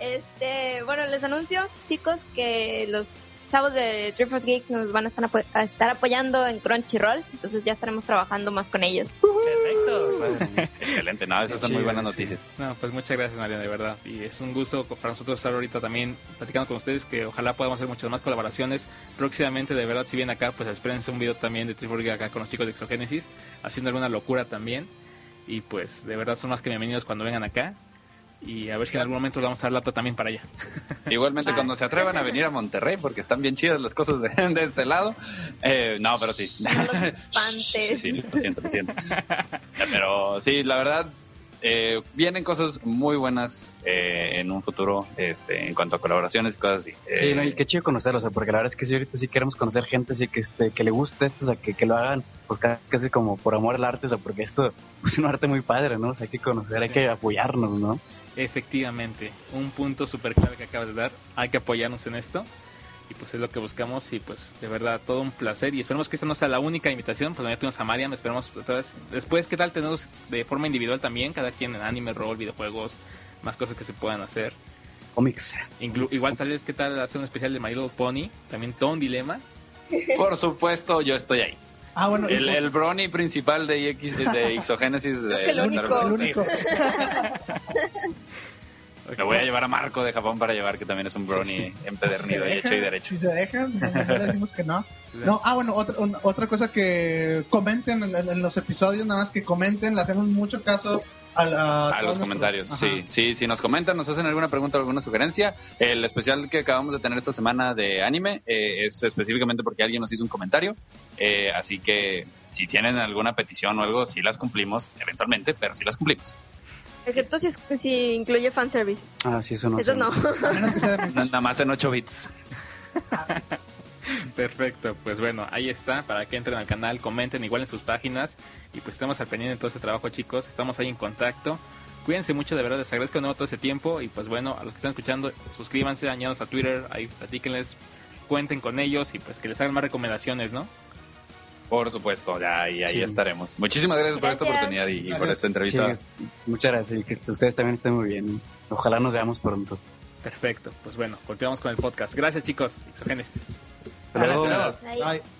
S4: Este, bueno, les anuncio, chicos, que los chavos de Triforce Geek nos van a estar, apo- a estar apoyando en Crunchyroll, entonces ya estaremos trabajando más con ellos.
S6: Perfecto.
S3: Excelente, no, esas son muy buenas noticias.
S2: No, pues muchas gracias, Mariana, de verdad. Y es un gusto para nosotros estar ahorita también platicando con ustedes, que ojalá podamos hacer muchas más colaboraciones. Próximamente, de verdad, si vienen acá, pues espérense un video también de Triforce acá con los chicos de Exogénesis, haciendo alguna locura también. Y pues, de verdad, son más que bienvenidos cuando vengan acá. Y a ver si en algún momento vamos a dar lata también para allá.
S3: Igualmente cuando se atrevan a venir a Monterrey, porque están bien chidas las cosas de, de este lado. Eh, no, pero sí.
S4: No los espantes.
S3: Sí, lo siento, lo siento. Pero sí, la verdad, eh, vienen cosas muy buenas eh, en un futuro este, en cuanto a colaboraciones y cosas así.
S5: Sí,
S3: Eh,
S5: no, y qué chido conocerlos, o sea, porque la verdad es que sí, ahorita sí queremos conocer gente así que, este, que le guste esto, o sea, que, que lo hagan pues ca- casi como por amor al arte, o sea, porque esto es un arte muy padre, ¿no? O sea, hay que conocer, hay que apoyarnos, ¿no?
S2: Efectivamente, un punto súper clave que acabas de dar. Hay que apoyarnos en esto. Y pues es lo que buscamos. Y pues de verdad, todo un placer. Y esperemos que esta no sea la única invitación. Pues ya tuvimos a Mariam. Esperemos otra vez. Después, ¿qué tal tenemos de forma individual también? Cada quien en anime, rol, videojuegos, más cosas que se puedan hacer.
S5: Cómics.
S2: Inclu- igual tal vez, ¿qué tal hacer un especial de My Little Pony? También todo un dilema.
S3: Por supuesto, yo estoy ahí.
S7: Ah, bueno,
S3: El, el brony principal de, IX, de Ixogénesis.
S4: El único.
S7: único.
S3: Le voy a llevar a Marco de Japón para llevar, que también es un brony empedernido y hecho y derecho.
S7: Si se dejan, no, no le decimos que no. No, ah, bueno, otra, un- otra cosa que comenten en, en- en los episodios, nada más que comenten, le hacemos mucho caso a, la-
S3: A los comentarios, sí, sí, si nos comentan, nos hacen alguna pregunta o alguna sugerencia, el especial que acabamos de tener esta semana de anime eh, es específicamente porque alguien nos hizo un comentario, eh, así que si tienen alguna petición o algo, sí las cumplimos, eventualmente, pero sí las cumplimos.
S4: Excepto si, incluye fanservice.
S5: Ah, sí, eso no
S4: Eso
S5: sé.
S4: no.
S3: Nada más en 8 bits.
S2: Perfecto, pues bueno, ahí está, para que entren al canal, comenten igual en sus páginas y pues estamos al pendiente de todo ese trabajo chicos, estamos ahí en contacto. Cuídense mucho, de verdad, les agradezco de nuevo todo ese tiempo y pues bueno, a los que están escuchando, suscríbanse, añados a Twitter, ahí platíquenles, cuenten con ellos y pues que les hagan más recomendaciones, ¿no?
S3: Por supuesto, ya ahí, ahí
S5: Sí.
S3: estaremos. Muchísimas gracias, por esta oportunidad y, y por esta entrevista.
S5: Sí, muchas gracias y que ustedes también estén muy bien. Ojalá nos veamos pronto.
S2: Perfecto, pues bueno, continuamos con el podcast. Gracias chicos, Exogénesis.
S5: Hasta luego.
S3: Gracias.
S4: Ahí.
S7: Bye.